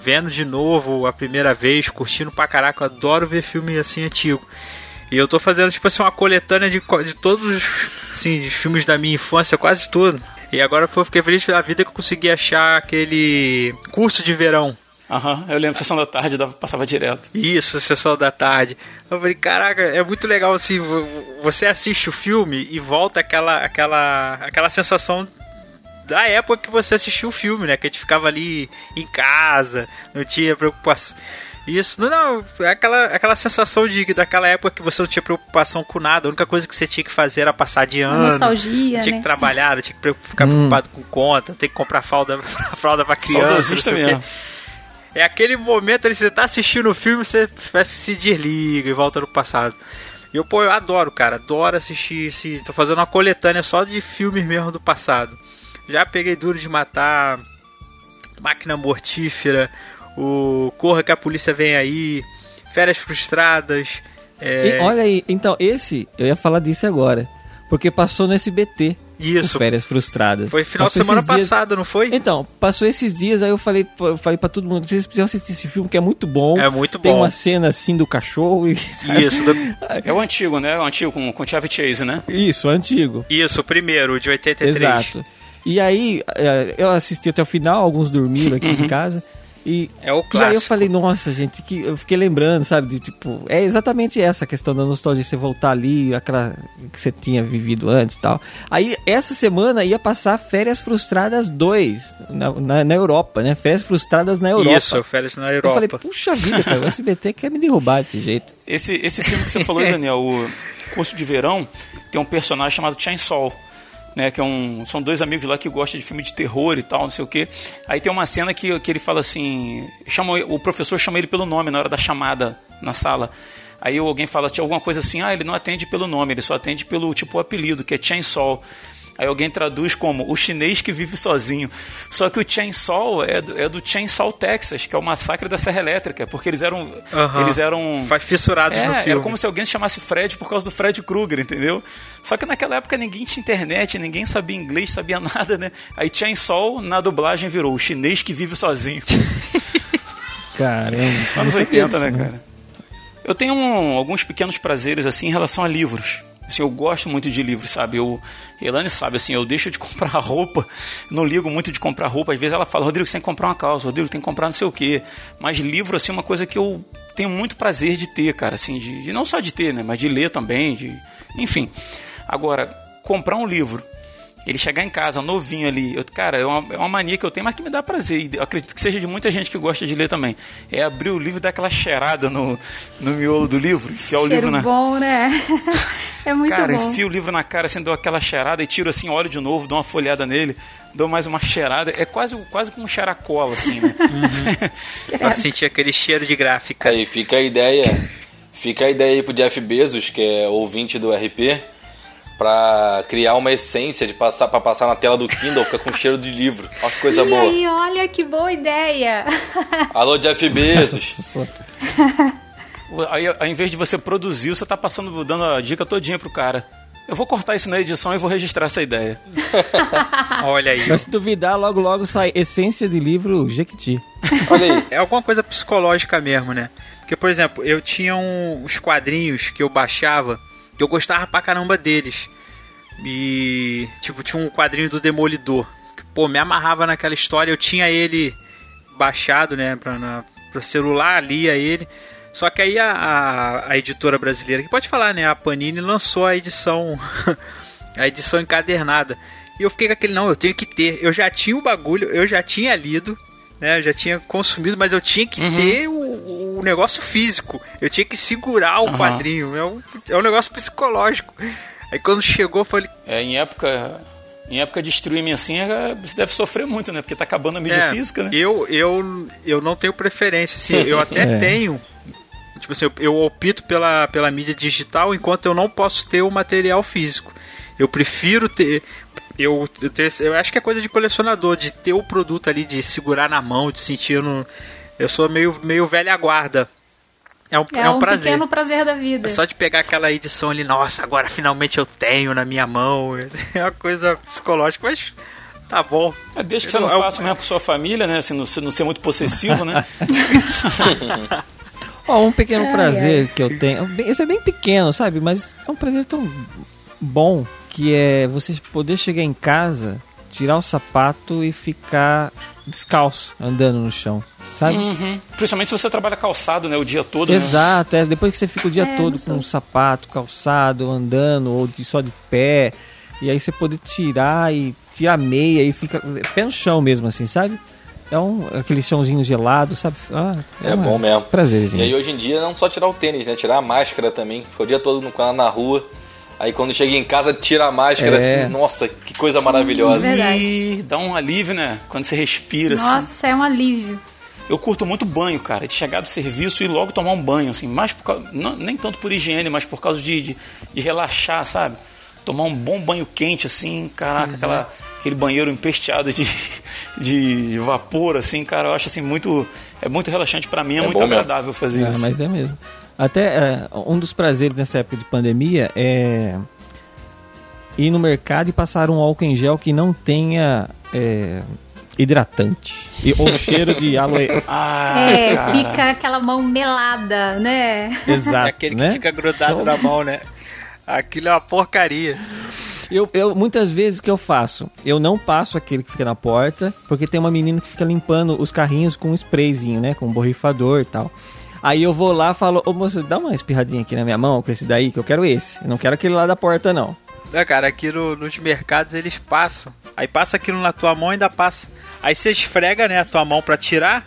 vendo de novo a primeira vez, curtindo pra caraca. Eu adoro ver filme assim antigo. E eu tô fazendo, tipo assim, uma coletânea de, de todos os assim, de filmes da minha infância, quase tudo. E agora eu fiquei feliz pela vida que eu consegui achar aquele curso de verão. Aham, eu lembro, sessão da tarde dava, passava direto. Isso, sessão da tarde. Eu falei, caraca, é muito legal assim, vo- você assiste o filme e volta aquela aquela aquela sensação da época que você assistiu o filme, né? Que a gente ficava ali em casa, não tinha preocupação. Isso, não, não, é aquela, aquela sensação de daquela época que você não tinha preocupação com nada, a única coisa que você tinha que fazer era passar de ano. nostalgia, tinha né? que trabalhar, tinha que ficar preocupado com conta, tem que comprar fralda, fralda pra criança. Saudosista mesmo. É aquele momento ali, você tá assistindo o filme, você se desliga e volta no passado. E eu, pô, eu adoro, cara, adoro assistir esse. Tô fazendo uma coletânea só de filmes mesmo do passado. Já peguei Duro de Matar, Máquina Mortífera, o Corra que a Polícia Vem Aí, Férias Frustradas. É, E olha aí, então, esse, eu ia falar disso agora. Porque passou no SBT. Isso. o Férias Frustradas. Foi final Passou de semana dias- passada, não foi? Então, passou esses dias, aí eu falei, eu falei pra todo mundo, vocês precisam assistir esse filme que é muito bom. É muito Tem bom. uma cena assim do cachorro e... Isso, do- É o antigo, né? O antigo com, com Chevy Chase, né? Isso, antigo. isso, o primeiro, o de 83. Exato. E aí, eh, eu assisti até o final, alguns dormiram aqui em casa. E, É o e aí eu clássico. falei, nossa, gente, que eu fiquei lembrando, sabe, de tipo, é exatamente essa questão da nostalgia, você voltar ali, aquela que você tinha vivido antes e tal. Aí, essa semana ia passar Férias Frustradas 2 na, na, na Europa, né? Férias Frustradas na Europa. Isso, férias na Eu Europa. falei, puxa vida, cara, o SBT quer me derrubar desse jeito. Esse, esse filme que você falou, aí, Daniel, o Curso de Verão, tem um personagem chamado Chainsaw. Né, que é um, são dois amigos lá que gostam de filme de terror e tal, não sei o que. Aí tem uma cena que, que ele fala assim: chama, o professor chama ele pelo nome na hora da chamada na sala. Aí alguém fala alguma coisa assim: ah, ele não atende pelo nome, ele só atende pelo tipo apelido, que é Chainsaw. Aí alguém traduz como o chinês que vive sozinho. Só que o Chainsaw é do, é do Chainsaw, Texas, que é o massacre da Serra Elétrica, porque eles eram. Aham. Eles eram. Faz fissurados É, no era filme. como se alguém se chamasse Fred por causa do Fred Krueger, entendeu? Só que naquela época ninguém tinha internet, ninguém sabia inglês, sabia nada, né? Aí Chainsaw, na dublagem, virou o chinês que vive sozinho. Caramba. Anos Isso é 80, né, isso, cara? Eu tenho um- alguns pequenos prazeres, assim, em relação a livros. Assim, eu gosto muito de livros, sabe? Eu, Elane sabe, assim, eu deixo de comprar roupa, não ligo muito de comprar roupa. Às vezes ela fala, Rodrigo, você tem que comprar uma calça, Rodrigo, tem que comprar não sei o quê. Mas livro, assim, é uma coisa que eu tenho muito prazer de ter, cara, assim, de, de não só de ter, né? Mas de ler também, de... Enfim. Agora, comprar um livro, ele chegar em casa novinho ali, eu- cara, é uma, é uma mania que eu tenho, mas que me dá prazer. E eu acredito que seja de muita gente que gosta de ler também. É abrir o livro e dar aquela cheirada no, no miolo do livro, enfiar o Cheiro livro na. bom, né? É muito cara, bom. enfio o livro na cara, assim, dou aquela cheirada e tiro assim, olho de novo, dou uma folhada nele, dou mais uma cheirada. É quase, quase como um cheiracola, assim, né? Pra sentir aquele cheiro de gráfica. Aí fica a ideia. Fica a ideia aí pro Jeff Bezos, que é ouvinte do RP, pra criar uma essência de passar para passar na tela do Kindle, fica com cheiro de livro. Olha que coisa e boa. aí, olha que boa ideia. Alô, Jeff Bezos. Aí, ao invés de você produzir, você tá passando, dando a dica todinha pro cara. Eu vou cortar isso na edição e vou registrar essa ideia. Olha aí. Mas se duvidar, logo logo sai essência de livro Jequiti. Olha aí. É alguma coisa psicológica mesmo, né? Porque, por exemplo, eu tinha um- uns quadrinhos que eu baixava eu gostava pra caramba deles. E, tipo, tinha um quadrinho do Demolidor. Que, pô, me amarrava naquela história. Eu tinha ele baixado, né, pra, na, pro celular, lia ele. Só que aí a, a, a editora brasileira, que pode falar, né, a Panini lançou a edição, a edição encadernada. E eu fiquei com aquele, não, eu tenho que ter. Eu já tinha o bagulho, eu já tinha lido, né, eu já tinha consumido, mas eu tinha que ter o, o negócio físico. Eu tinha que segurar o Aham. quadrinho. É um, é um negócio psicológico. Aí quando chegou, eu falei, É, em época. Em época de streaming assim, é, você deve sofrer muito, né? Porque tá acabando a mídia É, física, né? Eu, eu, eu não tenho preferência, assim, eu até É. tenho. Tipo assim, eu, eu opto pela, pela mídia digital enquanto eu não posso ter o material físico. Eu prefiro ter. Eu, eu, ter- eu acho que é coisa de colecionador, de ter o produto ali, de segurar na mão, de sentir no. Eu sou meio, meio velha guarda. É um, É, é um um prazer. pequeno prazer da vida. É só de pegar aquela edição ali, nossa, agora finalmente eu tenho na minha mão. É uma coisa psicológica, mas tá bom. É, desde que você não É o- faça mesmo com sua família, né? Assim, não, ser- não ser muito possessivo, né? Ó, um pequeno Ai, prazer ai. que eu tenho. Esse é bem pequeno, sabe? Mas é um prazer tão bom que é você poder chegar em casa, tirar o sapato e ficar descalço andando no chão, sabe? Uhum. Principalmente se você trabalha calçado, né? O dia todo, né? Exato, é, depois que você fica o dia É, todo com um sapato, calçado, andando, ou de- só de pé, e aí você poder tirar e tirar a meia e fica pé no chão mesmo, assim, sabe? É um, aquele chãozinho gelado, sabe? Ah, É um bom mesmo. Prazerzinho. E aí hoje em dia não só tirar o tênis, né? Tirar a máscara também. Fica o dia todo no- com ela na rua. Aí quando chega em casa, tira a máscara É. assim. Nossa, que coisa maravilhosa. Verdade. E dá um alívio, né? Quando você respira, assim. Nossa, é um alívio. Eu curto muito banho, cara, de chegar do serviço e logo tomar um banho, assim, mais por causa, não- nem tanto por higiene, mas por causa de, de, de relaxar, sabe? Tomar um bom banho quente, assim, caraca, Uhum. aquela, aquele banheiro empesteado de, de vapor, assim, cara, eu acho assim muito, é muito relaxante pra mim, é, É muito bom mesmo. agradável fazer Ah, isso. mas é mesmo. Até é, um dos prazeres nessa época de pandemia é ir no mercado e passar um álcool em gel que não tenha é, hidratante. E, ou cheiro de aloe. Ah, é, cara. fica aquela mão melada, né? Exato. É aquele né? que fica grudado na mão, né? Aquilo é uma porcaria. Eu, eu, muitas vezes o que eu faço, eu não passo aquele que fica na porta, porque tem uma menina que fica limpando os carrinhos com um sprayzinho, né? Com um borrifador e tal. Aí eu vou lá e falo, ô moço, dá uma espirradinha aqui na minha mão com esse daí, que eu quero esse. Eu não quero aquele lá da porta, não. Né, cara, aqui no- nos mercados eles passam. Aí passa aquilo na tua mão e ainda passa. Aí você esfrega, né, a tua mão pra tirar.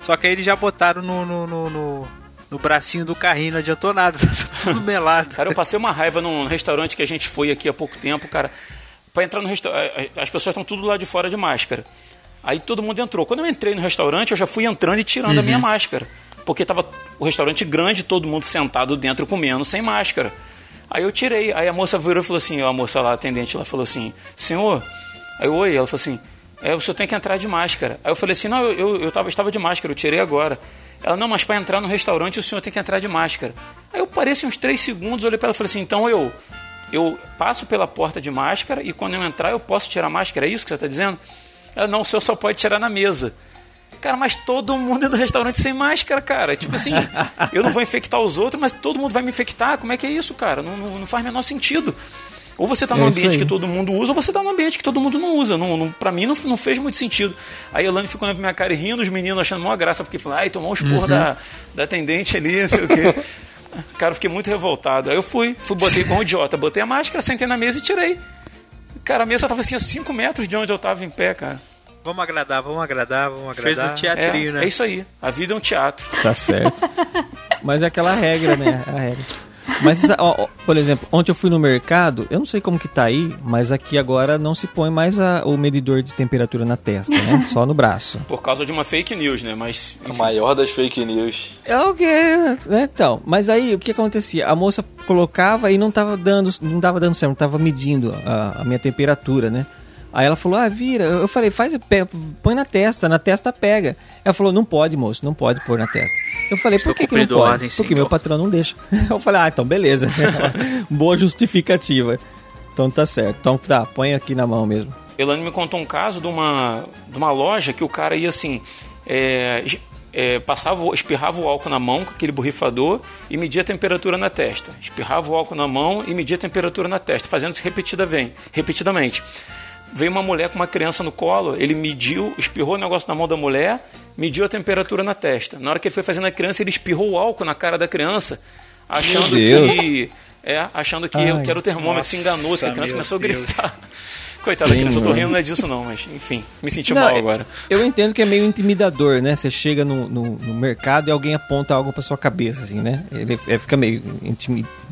Só que aí eles já botaram no, no, no, no- no bracinho do carrinho, não adiantou nada. Tá tudo melado. Cara, eu passei uma raiva num restaurante que a gente foi aqui há pouco tempo, cara. Pra entrar no restaurante, as pessoas estão tudo lá de fora de máscara. Aí todo mundo entrou. Quando eu entrei no restaurante, eu já fui entrando e tirando a minha máscara. Porque tava o restaurante grande, todo mundo sentado dentro comendo sem máscara. Aí eu tirei. Aí a moça virou e falou assim, a moça lá, a atendente lá, falou assim, senhor, aí eu, oi, ela falou assim, é, o senhor tem que entrar de máscara. Aí eu falei assim, não, eu, eu, eu tava, estava de máscara, eu tirei agora. Ela, não, mas para entrar no restaurante o senhor tem que entrar de máscara. Aí eu parei assim, uns três segundos, olhei para ela e falei assim, então eu, eu passo pela porta de máscara e quando eu entrar eu posso tirar a máscara, é isso que você está dizendo? Ela, não, o senhor só pode tirar na mesa. Cara, mas todo mundo é do restaurante sem máscara, cara. Tipo assim, eu não vou infectar os outros, mas todo mundo vai me infectar. Como é que é isso, cara? Não, não, não faz o menor sentido. Ou você tá É num ambiente que todo mundo usa, ou você tá num ambiente que todo mundo não usa. Não, não, pra mim não, não fez muito sentido. Aí a Elane ficou na minha cara e rindo, os meninos achando uma graça, porque falaram, ai, tomou um esporro da, da atendente ali, não sei o quê. Cara, fiquei muito revoltado. Aí eu fui, fui, botei um idiota, botei a máscara, sentei na mesa e tirei. Cara, a mesa tava assim a 5 metros de onde eu tava em pé, cara. Vamos agradar, vamos agradar, vamos agradar. Fez um É, teatrinho, né? é isso aí. A vida é um teatro. Tá certo. Mas é aquela regra, né? A regra. Mas, ó, ó, por exemplo, ontem eu fui no mercado, eu não sei como que tá aí, mas aqui agora não se põe mais a- o medidor de temperatura na testa, né? Só no braço. Por causa de uma fake news, né? Mas. A maior das fake news. É o que, né? Então, mas aí o que acontecia? A moça colocava e não tava dando, não tava dando certo, não tava medindo a, a minha temperatura, né? Aí ela falou, ah, vira. Eu falei, faz, põe na testa, na testa pega. Ela falou, não pode, moço, não pode pôr na testa. Eu falei, por que, que não pode? ordem, Porque meu patrão não deixa. Eu falei, ah, então beleza. Boa justificativa. Então tá certo. Então tá, põe aqui na mão mesmo. Elane me contou um caso de uma, de uma loja que o cara ia assim. é, é, passava, espirrava o álcool na mão com aquele borrifador e media a temperatura na testa. Espirrava o álcool na mão e media a temperatura na testa, fazendo isso repetidamente. Veio uma mulher com uma criança no colo, ele mediu, espirrou o negócio na mão da mulher, mediu a temperatura na testa. Na hora que ele foi fazendo a criança, ele espirrou o álcool na cara da criança, achando que. É, achando que, Ai. que era o termômetro, se enganou, que a Nossa, criança começou a gritar. Coitada da criança, eu tô rindo não é disso não, mas enfim, me senti Não, mal é- agora. Eu entendo que é meio intimidador, né? Você chega no, no, no mercado e alguém aponta algo pra sua cabeça, assim, né? Ele é, fica meio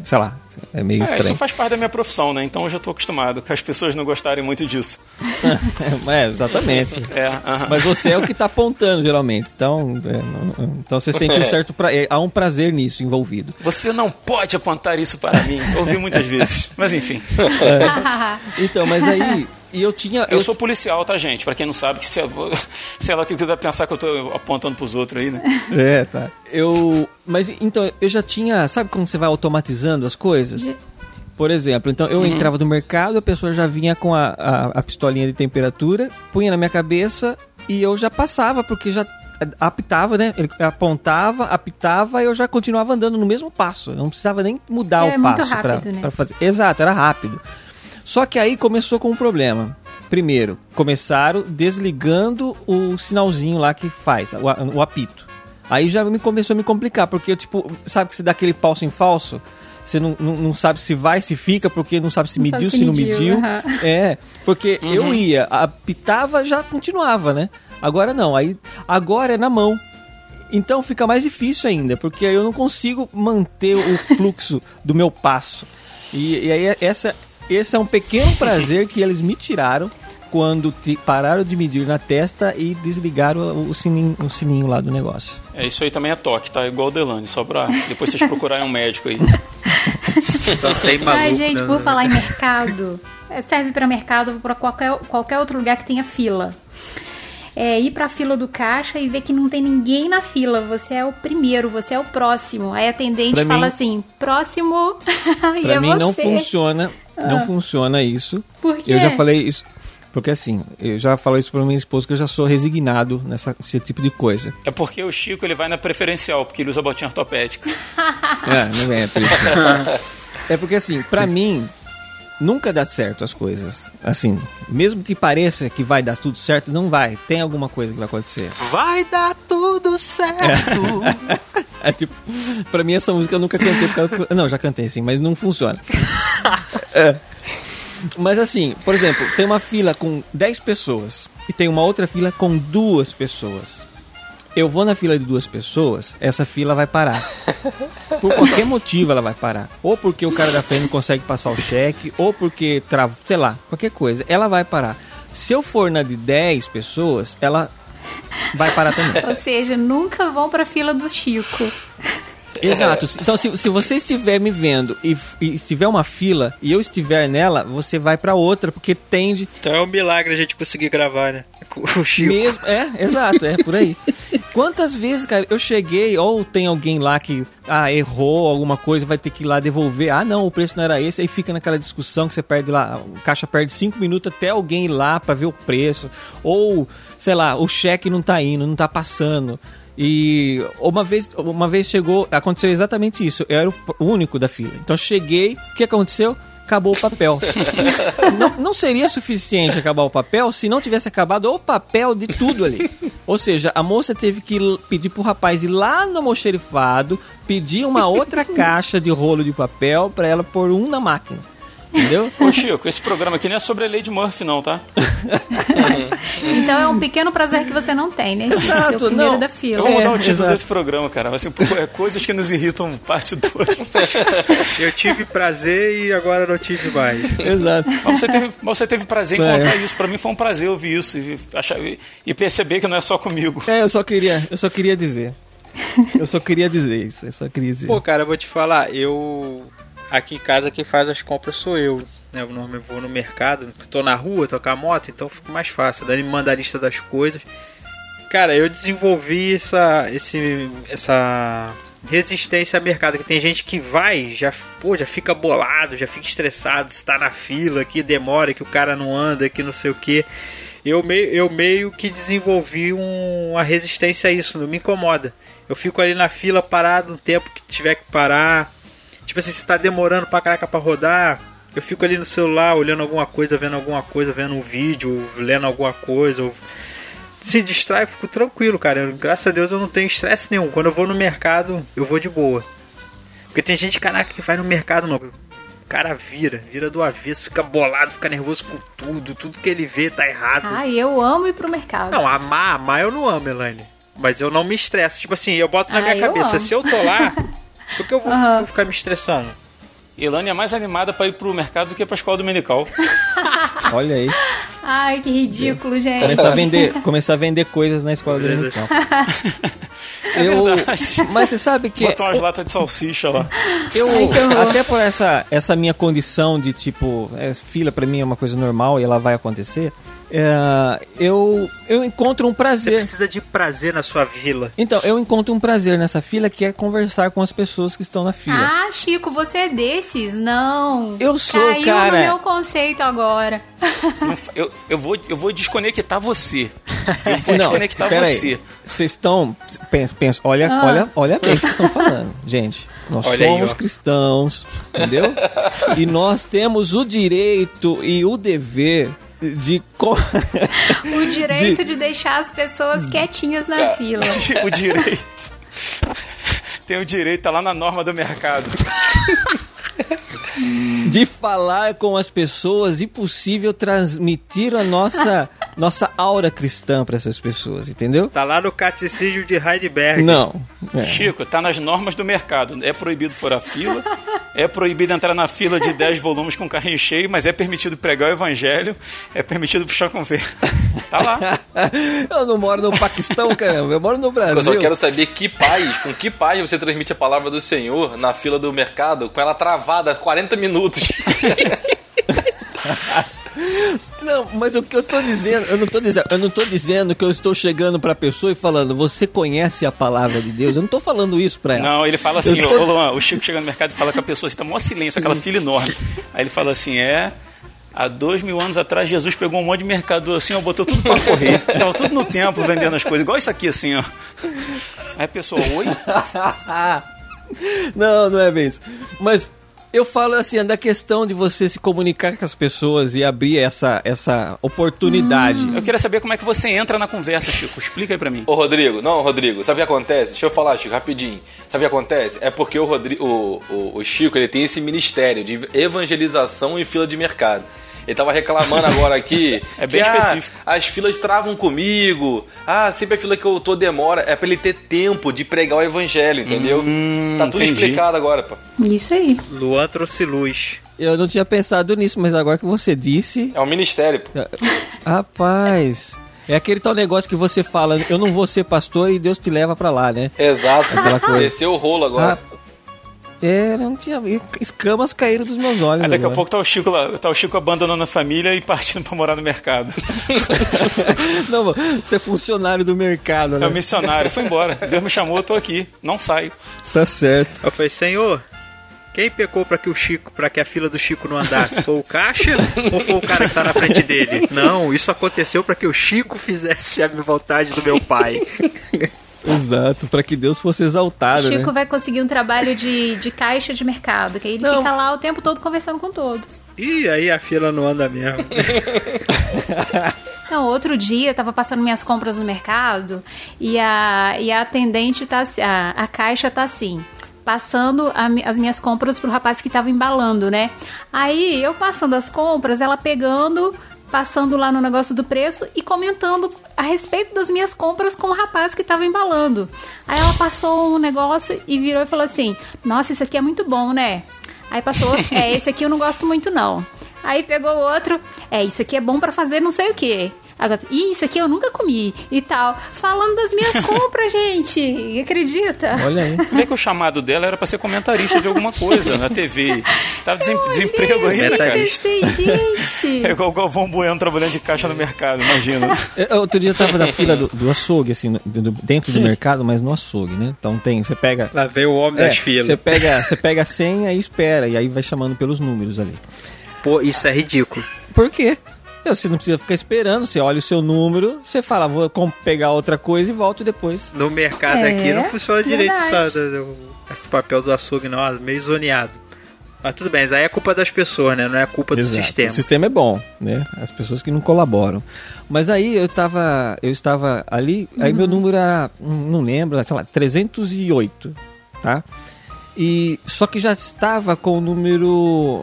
sei lá, é meio É, estranho. isso faz parte da minha profissão, né? Então eu já tô acostumado com as pessoas não gostarem muito disso. é, exatamente. É, aham. Mas você é o que tá apontando, geralmente. Então, é, não- então você sente um certo pra... é, há um prazer nisso envolvido. Você não pode apontar isso para mim. Ouvi muitas vezes. Mas enfim. Então, mas aí e eu tinha Eu sou policial, tá, gente? Pra quem não sabe, que se, sei lá o que você vai pensar que eu tô apontando pros outros aí, né? É, tá. Eu. Mas então, eu já tinha. Sabe quando você vai automatizando as coisas? Por exemplo, então eu entrava no mercado, a pessoa já vinha com a, a, a pistolinha de temperatura, punha na minha cabeça e eu já passava, porque já apitava, né? Ele apontava, apitava e eu já continuava andando no mesmo passo. Eu não precisava nem mudar É o passo rápido, né? pra fazer. Exato, era rápido. Só que aí começou com um problema. Primeiro, começaram desligando o sinalzinho lá que faz, o, o apito. Aí já me começou a me complicar, porque, tipo, sabe que você dá aquele falso em falso? Você não, não, não sabe se vai, se fica, porque não sabe se Não mediu, sabe se se não mediu. É, porque eu ia, apitava, já continuava, né? Agora não, aí agora é na mão. Então fica mais difícil ainda, porque aí eu não consigo manter o fluxo do meu passo. E, e aí essa, esse é um pequeno prazer que eles me tiraram quando te- pararam de medir na testa e desligaram o, sininho, o sininho lá do negócio. É, isso aí também é toque, tá? Igual o Delane, só pra depois vocês procurarem um médico aí. Então tem maluco. Ai, gente, né? por falar em mercado, é, serve pra mercado para qualquer, qualquer outro lugar que tenha fila. É ir pra fila do caixa e ver que não tem ninguém na fila. Você é o primeiro, você é o próximo. Aí a atendente Pra fala mim- assim: próximo. e Pra é mim você. não funciona Não funciona isso. Por quê? Eu já falei isso. Porque assim, eu já falei isso pra minha esposa que eu já sou resignado nessa, nesse tipo de coisa. É porque o Chico ele vai na preferencial, porque ele usa botinha ortopédica. É, não é por isso. É porque assim, pra mim, nunca dá certo as coisas. Assim, mesmo que pareça que vai dar tudo certo, não vai. Tem alguma coisa que vai acontecer. Vai dar tudo certo. É tipo, pra mim essa música eu nunca cantei. Causa... Não, já cantei sim, mas não funciona. É. Mas assim, por exemplo, tem uma fila com 10 pessoas e tem uma outra fila com duas pessoas. Eu vou na fila de duas pessoas, essa fila vai parar. Por qualquer motivo ela vai parar. Ou porque o cara da frente não consegue passar o cheque, ou porque trava, sei lá, qualquer coisa. Ela vai parar. Se eu for na de 10 pessoas, ela vai parar também. Ou seja, nunca vão pra fila do Chico. Exato. Então, se, se você estiver me vendo e, e estiver uma fila e eu estiver nela, você vai pra outra, porque tende então é um milagre a gente conseguir gravar, né? Com o Chico. mesmo. É, exato, é por aí. Quantas vezes, cara, eu cheguei, ou tem alguém lá que ah, errou alguma coisa, vai ter que ir lá devolver. Ah, não, o preço não era esse. Aí fica naquela discussão que você perde lá, o caixa perde cinco minutos até alguém ir lá pra ver o preço. Ou, sei lá, o cheque não tá indo, não tá passando. E uma vez, uma vez chegou, aconteceu exatamente isso. Eu era o único da fila. Então cheguei, o que aconteceu? Acabou o papel. não, não seria suficiente acabar o papel se não tivesse acabado o papel de tudo ali. Ou seja, a moça teve que ir- pedir pro rapaz ir lá no almoxerifado, pedir uma outra caixa de rolo de papel pra ela pôr um na máquina. Entendeu? Ô Chico, esse programa aqui não é sobre a Lady Murphy, não, tá? Então é um pequeno prazer que você não tem, né, Chico? Exato, o primeiro não. da Eu fila. vou mudar É, o título exato. desse programa, cara. Vai ser pô, é, coisas que nos irritam, parte 2. Eu tive prazer e agora não tive mais. Exato. Mas você teve, mas você teve prazer em É. contar isso. Pra mim foi um prazer ouvir isso e, achar, e perceber que não é só comigo. É, eu só queria, eu só queria dizer. Eu só queria dizer isso, eu só queria dizer. Pô, cara, eu vou te falar, eu. Aqui em casa quem faz as compras sou eu. Né? Eu normalmente vou no mercado, tô na rua, tô com a moto, então fica mais fácil. Daí me manda a lista das coisas. Cara, eu desenvolvi essa, esse, essa resistência a mercado. Que tem gente que vai, já, pô, já fica bolado, já fica estressado, está na fila, que demora, que o cara não anda, que não sei o que. Eu meio, eu meio que desenvolvi um, uma resistência a isso, não me incomoda. Eu fico ali na fila parado um tempo que tiver que parar. Tipo assim, se tá demorando pra caraca pra rodar, eu fico ali no celular olhando alguma coisa, vendo alguma coisa, vendo um vídeo, lendo alguma coisa. Ou... Se distrai, eu fico tranquilo, cara. Eu, graças a Deus eu não tenho estresse nenhum. Quando eu vou no mercado, eu vou de boa. Porque tem gente, caraca, que vai no mercado, não. O cara vira, vira do avesso, fica bolado, fica nervoso com tudo. Tudo que ele vê tá errado. Ai, eu amo ir pro mercado. Não, amar, amar eu não amo, Elaine. Mas eu não me estresso. Tipo assim, eu boto na Ah, minha cabeça, amo. se eu tô lá, por que eu vou, Aham. vou ficar me estressando? Elane é mais animada pra ir pro mercado do que pra escola dominical. Olha aí. Ai, que ridículo, gente. Começar a vender, começar a vender coisas na escola Coisas. dominical. eu, mas você sabe que Botar umas latas de salsicha lá. eu até por essa essa minha condição de tipo, é, fila pra mim é uma coisa normal e ela vai acontecer. É, eu eu encontro um Você prazer. precisa de prazer na sua vila. Então, eu encontro um prazer nessa fila que é conversar com as pessoas que estão na fila. Ah, Chico, você é desses? Não. Eu sou, Caiu cara. no meu conceito agora. Não Eu, eu, vou, eu vou desconectar você. Eu vou Não, desconectar aí. você. Vocês estão. Pensa, pensa, olha, Ah. olha, olha bem o que vocês estão falando, gente. Nós Olha aí, somos ó. cristãos, entendeu? e nós temos o direito e o dever de. co- O direito de, deixar as pessoas quietinhas na fila. O direito. Tem o direito, tá lá na norma do mercado. de falar com as pessoas e possível transmitir a nossa nossa aura cristã para essas pessoas, entendeu? Tá lá no catecismo de Heidelberg. Não. É. Chico, tá nas normas do mercado. É proibido furar fila, é proibido entrar na fila de 10 volumes com carrinho cheio, mas é permitido pregar o evangelho, é permitido puxar conversa. Tá lá. Eu não moro no Paquistão, caramba. Eu moro no Brasil. Eu só quero saber que paz, com que paz você transmite a palavra do Senhor na fila do mercado com ela travada há 40 minutos. Não, mas o que eu tô dizendo, eu não tô dizendo, eu não tô dizendo que eu estou chegando pra pessoa e falando, você conhece a palavra de Deus? Eu não tô falando isso pra ela. Não, ele fala assim, estou- Luan, o Chico chega no mercado e fala com a pessoa, você tá mó silêncio, aquela fila enorme. Aí ele fala assim, é... Há dois mil anos atrás, Jesus pegou um monte de mercador assim, ó, botou tudo pra correr. Tava tudo no templo vendendo as coisas, igual isso aqui assim, ó. Aí a pessoa, oi? Não, não é bem isso. Mas eu falo assim, é da questão de você se comunicar com as pessoas e abrir essa, essa oportunidade. Eu queria saber como é que você entra na conversa, Chico. Explica aí pra mim. Ô, Rodrigo, não, Rodrigo, sabe o que acontece? Deixa eu falar, Chico, rapidinho. Sabe o que acontece? É porque o, Rodrigo, o, o, o Chico ele tem esse ministério de evangelização em fila de mercado. Ele tava reclamando agora aqui. É bem que, ah, específico. as filas travam comigo. Ah, sempre a fila que eu tô demora. É pra ele ter tempo de pregar o evangelho, entendeu? tá tudo entendi. explicado agora, pô. Isso aí. Luan trouxe luz. Eu não tinha pensado nisso, mas agora que você disse. É um ministério, pô. Rapaz. É aquele tal negócio que você fala, eu não vou ser pastor e Deus te leva pra lá, né? Exato. Aquela coisa. Desceu o rolo agora. É, não tinha. Escamas caíram dos meus olhos. Aí daqui a agora. pouco tá o Chico lá, tá o Chico abandonando a família e partindo pra morar no mercado. não, você é funcionário do mercado, É né? o missionário, foi embora. Deus me chamou, eu tô aqui, não saio. Tá certo. Eu falei, Senhor, quem pecou pra que o Chico, para que a fila do Chico não andasse? Foi o caixa ou foi o cara que tá na frente dele? Não, isso aconteceu pra que o Chico fizesse a vontade do meu pai. Exato, pra que Deus fosse exaltado, Chico né? vai conseguir um trabalho de, de caixa de mercado, que aí ele Não. fica lá o tempo todo conversando com todos. E aí a fila não anda mesmo. Então, outro dia eu tava passando minhas compras no mercado e a, e a atendente tá assim, a, a caixa tá assim, passando a as minhas compras pro rapaz que tava embalando, né? Aí eu passando as compras, ela pegando, passando lá no negócio do preço e comentando a respeito das minhas compras com o rapaz que tava embalando. Aí ela passou um negócio e virou e falou assim: Nossa, isso aqui é muito bom, né? Aí passou, é, esse aqui eu não gosto muito não. Aí pegou outro, é, isso aqui é bom pra fazer não sei o quê. Agora, "Ih, isso aqui eu nunca comi e tal. Falando das minhas compras, gente. Acredita? Olha aí. Vê que o chamado dela era pra ser comentarista de alguma coisa na TV. Tava desem- desemprego aí, cara. Pensei, gente. É igual o Galvão Bueno trabalhando de caixa no mercado, imagina. É, Outro dia eu tava na fila do, do açougue, assim, do- dentro do mercado, mas no açougue, né? Então tem, você pega. Lá veio o homem É, das filas. você pega, você pega a senha e espera, e aí vai chamando pelos números ali. Pô, isso é ridículo. Por quê? Você não precisa ficar esperando, você olha o seu número, você fala, vou pegar outra coisa e volto depois. No mercado É, aqui não funciona direito essa- do- esse papel do açougue, não, é meio zoneado. Mas tudo bem, isso aí é culpa das pessoas, né? Não é culpa do Exato. sistema. O sistema é bom, né? As pessoas que não colaboram. Mas aí eu tava, eu estava ali, aí meu número era, hum, não lembro, sei lá, 308, tá? E só que já estava com o número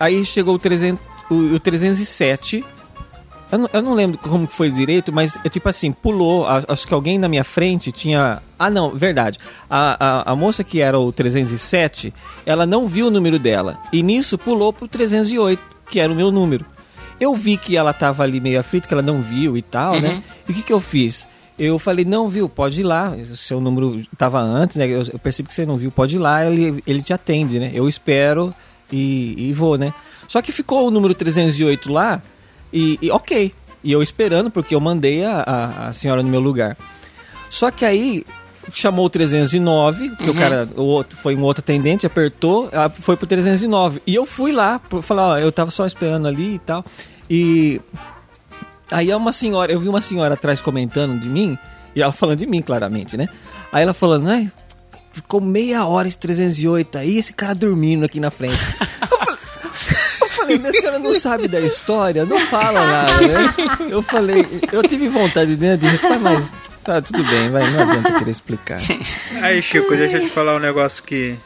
aí chegou o 300, o, o 307. Eu não, eu não lembro como foi direito, mas é tipo assim, pulou. Acho que alguém na minha frente tinha. Ah, não, verdade. A, a, a moça que era o 307, ela não viu o número dela. E nisso pulou pro 308, que era o meu número. Eu vi que ela tava ali meio aflita, que ela não viu e tal, né? E o que, que eu fiz? Eu falei, não, viu, pode ir lá. O seu número tava antes, né? Eu, eu percebi que você não viu, pode ir lá, ele, ele te atende, né? Eu espero e, e vou, né? Só que ficou o número 308 lá e, e ok. E eu esperando, porque eu mandei a, a, a senhora no meu lugar. Só que aí chamou o 309, porque o cara, o outro, foi um outro atendente, apertou, foi pro 309. E eu fui lá, falar, ó, eu tava só esperando ali e tal. E aí é uma senhora, eu vi uma senhora atrás comentando de mim, e ela falando de mim, claramente, né? Aí ela falando, ai, ficou meia hora esse 308 aí, esse cara dormindo aqui na frente. Falei, falei, minha senhora não sabe da história, não fala nada, né? Eu falei, eu tive vontade né, de dizer, mas tá tudo bem, vai, não adianta querer explicar. Aí, Chico, deixa eu te falar um negócio que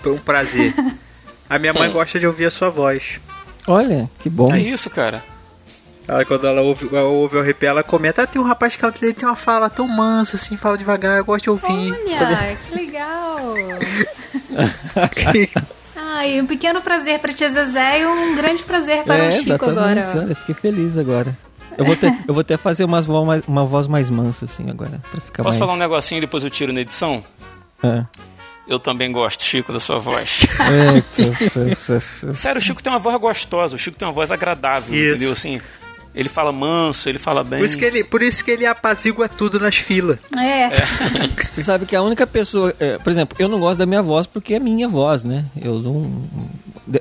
foi um prazer. A minha mãe gosta de ouvir a sua voz. Olha, que bom. É isso, cara. Ela, quando ela ouve, ela ouve o arrepio, ela comenta: ah, tem um rapaz que ela tem uma fala tão mansa, assim, fala devagar, eu gosto de ouvir. Olha, que legal. Ai, um pequeno prazer para tia Zezé e um grande prazer para é, o Chico exatamente, agora. olha, fiquei feliz agora. Eu vou ter, eu vou que fazer umas mais- uma voz mais mansa, assim, agora, pra ficar Posso mais... falar um negocinho e depois eu tiro na edição? É. Eu também gosto, Chico, da sua voz. É, Sério, o Chico tem uma voz gostosa, o Chico tem uma voz agradável, Isso. entendeu? Assim, ele fala manso, ele fala bem. Por isso que ele, por isso que ele apazigua tudo nas filas. É. Você sabe que a única pessoa. é, por exemplo, eu não gosto da minha voz porque é minha voz, né? Eu não.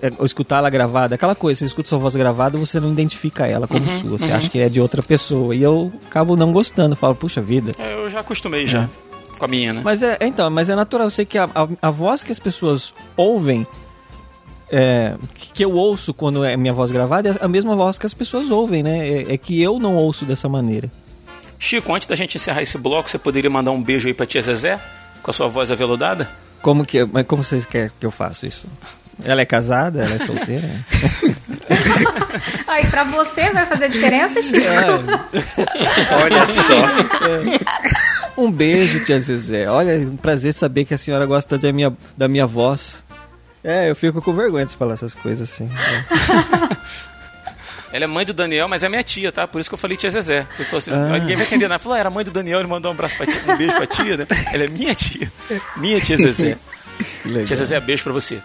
é, Eu escutar ela gravada, aquela coisa, você escuta sua voz gravada, você não identifica ela como sua, você acha que é de outra pessoa. E eu acabo não gostando, falo, puxa vida. É, eu já acostumei já com a minha, né? Mas é, é, então, mas é natural, eu sei que a, a, a voz que as pessoas ouvem, é, que que eu ouço quando é minha voz gravada, é a mesma voz que as pessoas ouvem, né? É, é que eu não ouço dessa maneira. Chico, antes da gente encerrar esse bloco, você poderia mandar um beijo aí pra tia Zezé? Com a sua voz aveludada? Como que, mas como vocês querem que eu faça isso? Ela é casada? Ela é solteira? Aí, pra você vai fazer diferença, Chico? Olha só. Um beijo, tia Zezé. Olha, um prazer saber que a senhora gosta da minha, da minha voz. É, eu fico com vergonha de falar essas coisas assim. Ela é mãe do Daniel, mas é minha tia, tá? Por isso que eu falei tia Zezé. Ele falou assim, Ah. ninguém vai entender nada. Falou, "Ah, era mãe do Daniel, ele mandou um abraço pra tia, um beijo pra tia, né? Ela é minha tia. Minha tia Zezé. Tia Zezé, beijo pra você.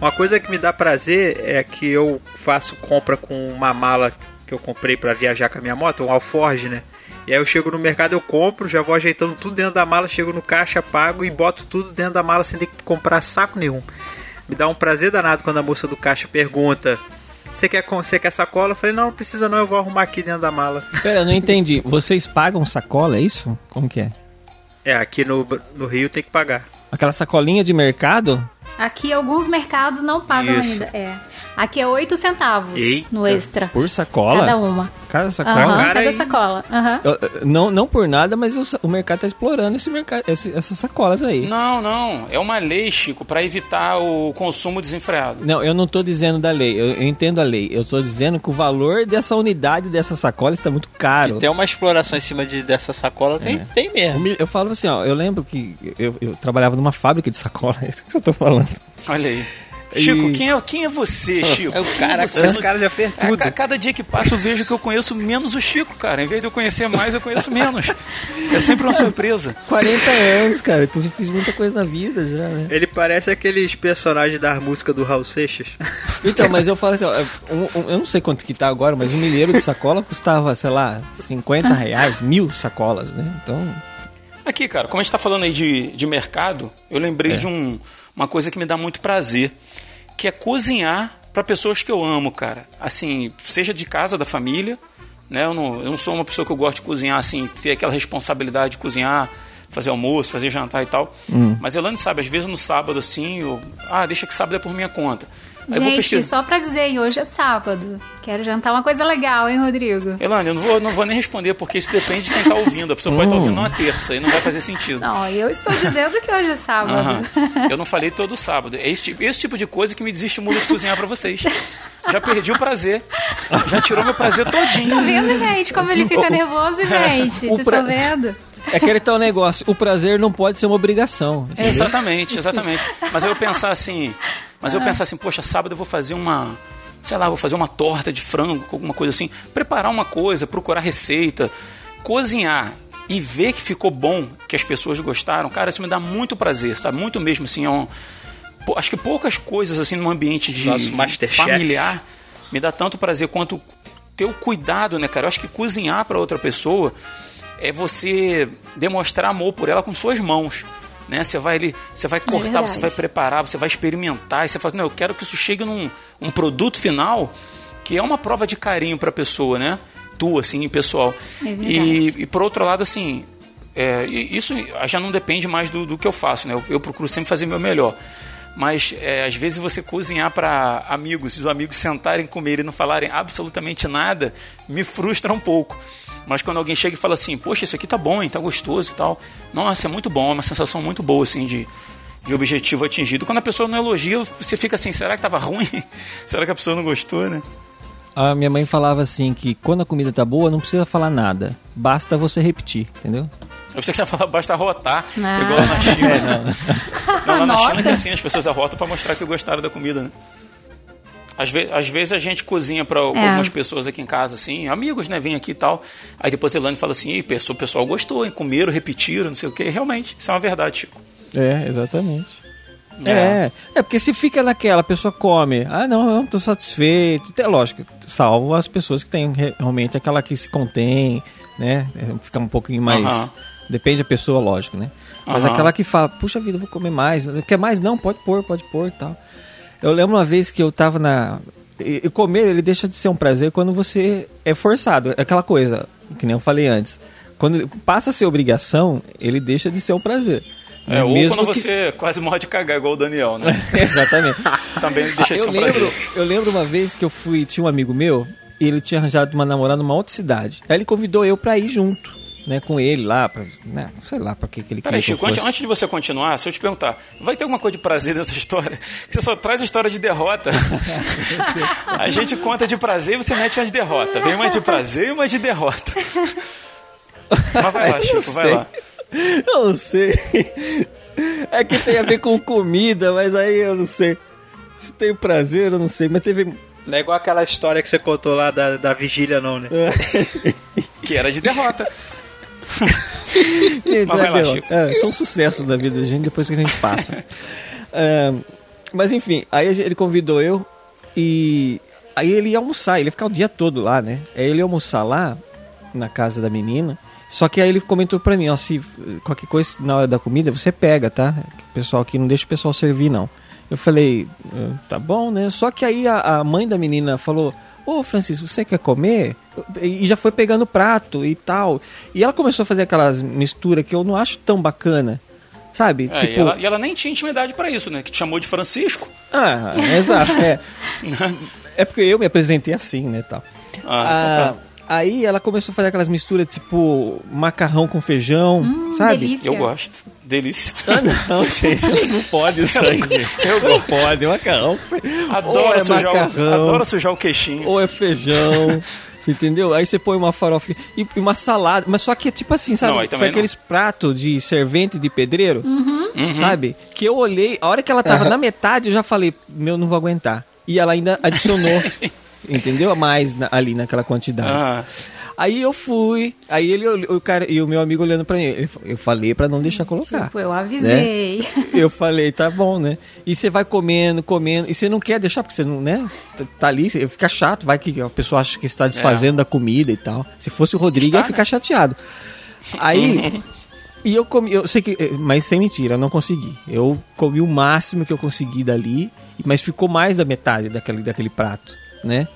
Uma coisa que me dá prazer é que eu faço compra com uma mala que eu comprei pra viajar com a minha moto, um Alforge, né? E aí eu chego no mercado, eu compro, já vou ajeitando tudo dentro da mala, chego no caixa, pago e boto tudo dentro da mala sem ter que comprar saco nenhum. Me dá um prazer danado quando a moça do caixa pergunta: Você quer, com- você quer sacola? Eu falei: Não, não precisa não, eu vou arrumar aqui dentro da mala. Pera, eu não entendi. Vocês pagam sacola, é isso? Como que é? É, aqui no, no Rio tem que pagar. Aquela sacolinha de mercado? Aqui alguns mercados não pagam Isso. ainda. É. Aqui é 8 centavos Eita. no extra. Por sacola? Cada uma. Cada sacola? Cara, cada aí- sacola. Aham. Eu- eu- não, não por nada, mas o, mercado tá explorando esse mercado, esse- essas sacolas aí. Não, não. É uma lei, Chico, pra evitar o consumo desenfreado. Não, eu não tô dizendo da lei, eu, eu entendo a lei. Eu tô dizendo que o valor dessa unidade dessa sacola está muito caro. E tem uma exploração em cima de, dessa sacola, tem, É. tem Eu, mesmo. me- eu falo assim, ó, eu lembro que eu, eu trabalhava numa fábrica de sacola, é isso que eu tô falando. Olha aí. Chico, E- quem é, quem é você, Chico? É o cara- você? Esse cara já fez É, tudo. ca- cada dia que passa eu vejo que eu conheço menos o Chico, cara. Em vez de eu conhecer mais, eu conheço menos. É sempre uma surpresa. 40 anos, cara, tu fiz muita coisa na vida já, né? Ele parece aqueles personagens da música do Raul Seixas. Então, mas eu falo assim, ó, um- um- eu não sei quanto que tá agora, mas um milheiro de sacola custava, sei lá, 50 reais, mil sacolas, né? Então, Aqui, cara, como a gente tá falando aí de, de mercado, eu lembrei É. de um, uma coisa que me dá muito prazer, que é cozinhar para pessoas que eu amo, cara. Assim, seja de casa, da família, né? Eu não, eu não sou uma pessoa que eu gosto de cozinhar, assim, ter aquela responsabilidade de cozinhar, fazer almoço, fazer jantar e tal. Hum. Mas Elane sabe, às vezes no sábado, assim, eu, ah, deixa que sábado é por minha conta. Aí eu vou Gente, pesquisar. só pra dizer, hein, hoje é sábado. Quero jantar uma coisa legal, hein, Rodrigo? Elane, eu não vou, não vou nem responder, porque isso depende de quem tá ouvindo. A pessoa pode estar ouvindo numa terça e não vai fazer sentido. Não, eu estou dizendo que hoje é sábado. Eu não falei todo sábado. É esse tipo, esse tipo de coisa que me desestimula de cozinhar pra vocês. Já perdi o prazer. Já tirou meu prazer todinho. Tá vendo, gente, como ele fica nervoso, gente? Vocês pra- estão vendo? é aquele tal negócio, o prazer não pode ser uma obrigação. É, exatamente, exatamente. Mas aí eu pensar assim, mas eu pensar assim, poxa, sábado eu vou fazer uma, sei lá, vou fazer uma torta de frango, alguma coisa assim, preparar uma coisa, procurar receita, cozinhar e ver que ficou bom, que as pessoas gostaram, cara, isso me dá muito prazer, sabe? Muito mesmo assim, é um, acho que poucas coisas assim num ambiente de familiar me dá tanto prazer quanto ter o cuidado, né, cara? Eu acho que cozinhar para outra pessoa é você demonstrar amor por ela com suas mãos. Né? Você vai ali, você vai cortar, verdade. você vai preparar, você vai experimentar, e você fala, assim, não, eu quero que isso chegue num um produto final que é uma prova de carinho para a pessoa, né? Tua, assim, pessoal. É e, e por outro lado, assim, é, isso já não depende mais do, do que eu faço, né? Eu, eu procuro sempre fazer meu melhor. Mas é, às vezes você cozinhar para amigos, e os amigos sentarem comer e não falarem absolutamente nada, me frustra um pouco. Mas quando alguém chega e fala assim, poxa, isso aqui tá bom, hein, tá gostoso e tal. Nossa, é muito bom, é uma sensação muito boa, assim, de, de objetivo atingido. Quando a pessoa não elogia, você fica assim, será que tava ruim? será que a pessoa não gostou, né? A minha mãe falava assim que quando a comida tá boa, não precisa falar nada. Basta você repetir, entendeu? Eu pensei que você ia falar, basta rotar, Ah. igual lá na China. não, lá na Nossa. China que é assim, as pessoas arrotam pra mostrar que gostaram da comida, né? Às, ve às vezes a gente cozinha para É. algumas pessoas aqui em casa, assim, amigos, né? Vem aqui e tal. Aí depois a Elane fala assim: "Ih, pessoal, o pessoal gostou, hein? Comeram, repetiram, não sei o quê. Realmente, isso é uma verdade, Chico. É, exatamente. É. é, porque se fica naquela, a pessoa come, ah não, eu não tô satisfeito, é lógico, salvo as pessoas que têm re- realmente aquela que se contém, né, é, fica um pouquinho mais, Aham. depende da pessoa, lógico, né, mas Aham. aquela que fala, puxa vida, eu vou comer mais, quer mais? Não, pode pôr, pode pôr e tal. Eu lembro uma vez que eu tava na... E comer, ele deixa de ser um prazer quando você é forçado, é aquela coisa, que nem eu falei antes, quando passa a ser obrigação, ele deixa de ser um prazer. É, ou Mesmo quando que- você quase morre de cagar, igual o Daniel, né? Exatamente. Também deixa de eu ser um lembro, prazer. eu lembro uma vez que eu fui, tinha um amigo meu, e ele tinha arranjado uma namorada numa outra cidade. Aí ele convidou eu pra ir junto, né, com ele lá, pra, né, sei lá pra que, que ele Peraí, queria que Chico, antes, antes de você continuar, se eu te perguntar, vai ter alguma coisa de prazer nessa história? Você só traz a história de derrota. a gente conta de prazer e você mete umas de derrota. Vem uma de prazer e uma de derrota. Mas vai lá, Chico, vai lá. Eu não sei. É que tem a ver com comida, mas aí eu não sei. Se tem prazer, eu não sei. Mas teve. Não é igual aquela história que você contou lá da, da vigília, não, né? Que era de derrota. É, são sucessos da vida da gente depois que a gente passa. É, mas enfim, aí ele convidou eu e aí ele ia almoçar, ele ia ficar o dia todo lá, né? Aí ele ia almoçar lá na casa da menina. Só que aí ele comentou pra mim, ó, se qualquer coisa na hora da comida você pega, tá? O pessoal aqui não deixa o pessoal servir não. Eu falei, "Eh, tá bom, né? Só que aí a, a mãe da menina falou, ô Francisco, você quer comer? E já foi pegando o prato e tal. E ela começou a fazer aquelas misturas que eu não acho tão bacana. Sabe? É, tipo, e, ela, e ela nem tinha intimidade pra isso, né? Que te chamou de Francisco. ah, exato, é. é porque eu me apresentei assim, né, tal. Ah, então tá. Aí ela começou a fazer aquelas misturas tipo macarrão com feijão, Hum, sabe? delícia. Eu gosto. Delícia. Ah, não, gente, não pode isso aí. Eu Não pode, macarrão. ou Adoro, é sujar, o, macarrão, adoro sujar o queixinho. ou é feijão. Entendeu? Aí você põe uma farofa e uma salada, mas só que é tipo assim, sabe? Não, Foi aqueles pratos de servente de pedreiro, Uhum. sabe? Que eu olhei, a hora que ela tava na metade, eu já falei, meu, não vou aguentar. E ela ainda adicionou, entendeu? A mais na- ali naquela quantidade. Ah, Aí eu fui, aí ele, olhou- o cara e o meu amigo olhando pra mim, ele eu falei pra não deixar colocar. Tipo, eu avisei. Eu falei, tá bom, né? E você vai comendo, comendo, e você não quer deixar, porque você não, né? Tá- ali, fica chato, vai que a pessoa acha que está desfazendo da comida e tal. Se fosse o Rodrigo, Está, ia ficar chateado. Aí, e eu comi, eu sei que, eh, mas sem mentira, eu não consegui. Eu comi o máximo que eu consegui dali, mas ficou mais da metade daquele, daquele prato, né?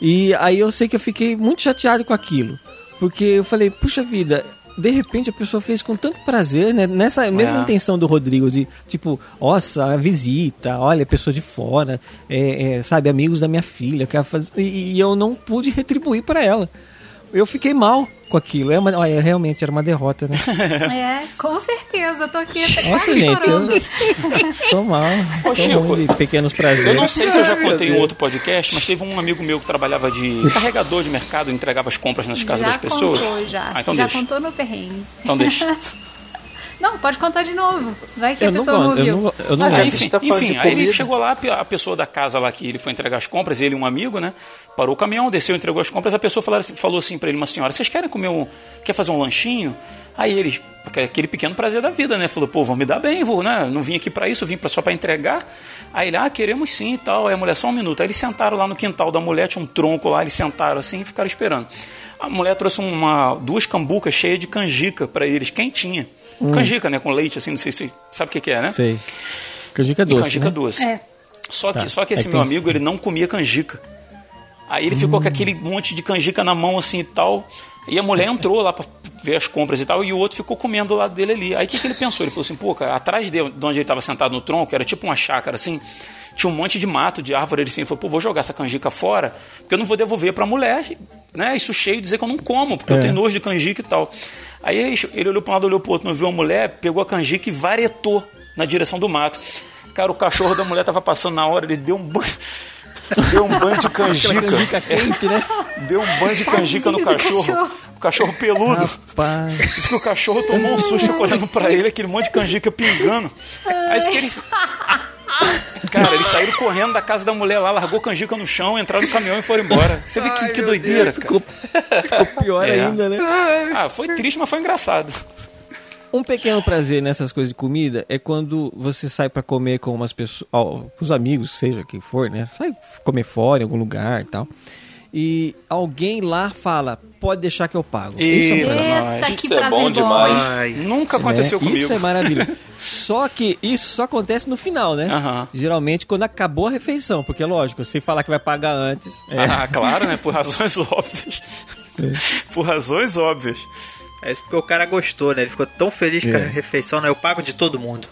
E aí eu sei que eu fiquei muito chateado com aquilo. Porque eu falei, puxa vida, de repente a pessoa fez com tanto prazer, né? Nessa mesma É. intenção do Rodrigo, de tipo, nossa, a visita, olha, pessoa de fora, é, é, sabe, amigos da minha filha, quer fazer... E, e eu não pude retribuir para ela. Eu fiquei mal com aquilo. É uma, olha, realmente era uma derrota, né? É, com certeza. Eu tô aqui até Nossa, quase gente, chorando. eu tô mal. Ô, Tô Chico, de pequenos prazeres. Eu não sei se eu já contei em outro podcast, mas teve um amigo meu que trabalhava de carregador de mercado, entregava as compras nas casas já das pessoas. contou, já. Ah, então já deixa. contou no perrengue. Então deixa. Não, pode contar de novo. Vai que Eu a não, pessoa não, gosto, eu ouviu. não, eu não Ah, enfim. tá enfim aí ele chegou lá, a pessoa da casa lá que ele foi entregar as compras, ele e um amigo, né? Parou o caminhão, desceu, entregou as compras. A pessoa falou assim, falou assim pra ele, uma senhora, vocês querem comer um. Quer fazer um lanchinho? Aí eles, aquele pequeno prazer da vida, né? Falou, pô, vão me dar bem, vou, né? Não vim aqui pra isso, vim pra, só pra entregar. Aí ele, ah, queremos sim e tal. Aí a mulher, só um minuto. Aí eles sentaram lá no quintal da mulher, tinha um tronco lá, eles sentaram assim e ficaram esperando. A mulher trouxe uma, duas cambucas cheias de canjica pra eles, quentinha. Canjica, né? Com leite, assim, não sei se sabe o que, que é, né? Sei. Canjica E doce, canjica né? doce. É. Só que, Tá. só que É esse que meu amigo, ele não comia canjica. Aí ele ficou Hum. com aquele monte de canjica na mão, assim e tal. E a mulher entrou lá pra ver as compras e tal, e o outro ficou comendo do lado dele ali. Aí o que, que ele pensou? Ele falou assim, pô, cara, atrás de de onde ele estava sentado no tronco, era tipo uma chácara, assim, tinha um monte de mato, de árvore, ele assim, ele falou, pô, vou jogar essa canjica fora, porque eu não vou devolver pra mulher, né, isso cheio, dizer que eu não como, porque É. eu tenho nojo de canjica e tal. Aí ele olhou pra um lado, olhou pro outro, não viu a mulher, pegou a canjica e varetou na direção do mato. Cara, o cachorro da mulher tava passando na hora, ele deu um banho... Deu um banho de canjica. Canjica quente, né? Deu um banho de canjica no cachorro. cachorro. O cachorro peludo. Rapaz. Diz que o cachorro tomou um susto, ficou olhando pra ele, aquele monte de canjica pingando. Aí disse que ele. Cara, eles saíram correndo da casa da mulher lá, largou canjica no chão, entraram no caminhão e foram embora. Você vê que, Ai, que doideira, cara. Ficou, ficou pior É. ainda, né? Ah, foi triste, mas foi engraçado. Um pequeno prazer nessas coisas de comida é quando você sai pra comer com umas pessoas, ó, com os amigos, seja quem for, né? Sai comer fora em algum lugar e tal. E alguém lá fala, pode deixar que eu pago. Isso é um Eita. Eita, Isso que é bom demais. Ai, Nunca aconteceu né? comigo. Isso é maravilhoso. só que isso só acontece no final, né? Geralmente quando acabou a refeição, porque lógico, você falar que vai pagar antes. É. Ah, claro, né? Por razões óbvias. Por razões óbvias. é isso porque o cara gostou, né? Ele ficou tão feliz com a É. refeição, né? Eu pago de todo mundo.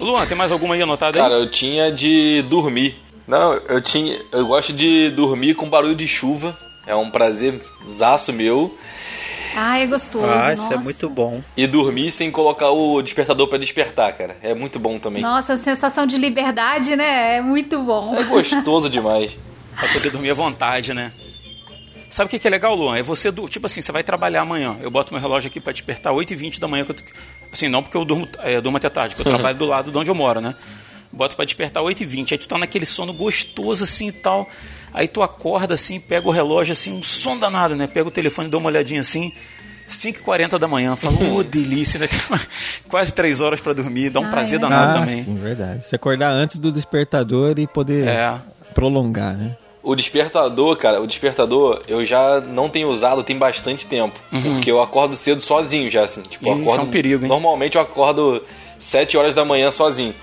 Luan, tem mais alguma aí anotada aí? Cara, eu tinha de dormir. Não, eu tinha. Eu gosto de dormir com barulho de chuva. É um prazer zaço meu. Ai, é gostoso. Ah, isso nossa. é muito bom. E dormir sem colocar o despertador pra despertar, cara. É muito bom também. Nossa, a sensação de liberdade, né? É muito bom. É gostoso demais. Pra poder dormir à vontade, né? Sabe o que que é legal, Luan? É você, do- tipo assim, você vai trabalhar amanhã. Eu boto meu relógio aqui pra despertar 8h20 da manhã. Que eu, t- assim, não porque eu durmo, é, eu durmo até tarde, porque eu trabalho do lado de onde eu moro, né? Boto pra despertar 8h20. Aí tu tá naquele sono gostoso assim e tal. Aí tu acorda assim, pega o relógio assim, um som danado, né? Pega o telefone, dá uma olhadinha assim. 5h40 da manhã, fala, ô delícia, né? Tem quase 3 horas pra dormir, dá um Ah, prazer é? danado Ah, também. sim, verdade. Se acordar antes do despertador e poder É. prolongar, né? O despertador, cara, o despertador eu já não tenho usado tem bastante tempo. Porque eu acordo cedo sozinho já, assim. Tipo, Isso acordo, é um perigo, hein? Normalmente eu acordo 7 horas da manhã sozinho.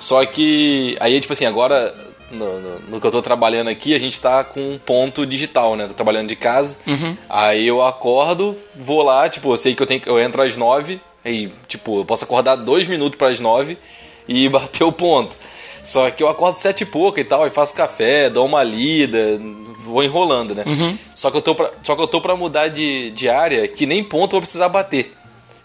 Só que aí, tipo assim, agora no, no- no que eu tô trabalhando aqui, a gente tá com um ponto digital, né? Tô trabalhando de casa. Uhum. Aí eu acordo, vou lá, tipo, eu sei que eu tenho que- eu entro às 9, aí, tipo, eu posso acordar dois minutos para as 9 e bater o ponto. Só que eu acordo sete e pouco e tal, e faço café, dou uma lida, vou enrolando, né? Só que eu tô pra, só que eu tô pra mudar de, de área que nem ponto eu vou precisar bater.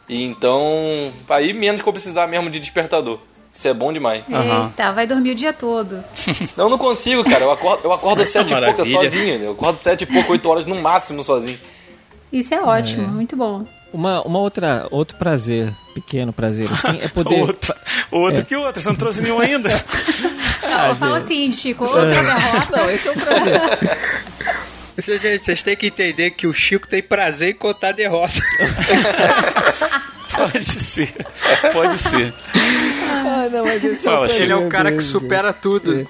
E então, aí menos que eu precisar mesmo de despertador. Isso é bom demais. Aham. Eita, vai dormir o dia todo. Não, não consigo, cara. Eu acordo, eu acordo sete e pouco maravilha. sozinho. Eu acordo sete e pouco, oito horas no máximo sozinho. Isso é ótimo, muito bom. Uma, uma outra, outro prazer, pequeno prazer, assim, é poder. Outro, outro que outro, você não trouxe nenhum ainda. Não, fala assim, Chico, outra derrota. Não, esse é um prazer. Isso, gente, vocês têm que entender que o Chico tem prazer em contar derrota. Pode ser, pode ser. ah, não, mas esse é um Fala, Ele é o cara que supera tudo.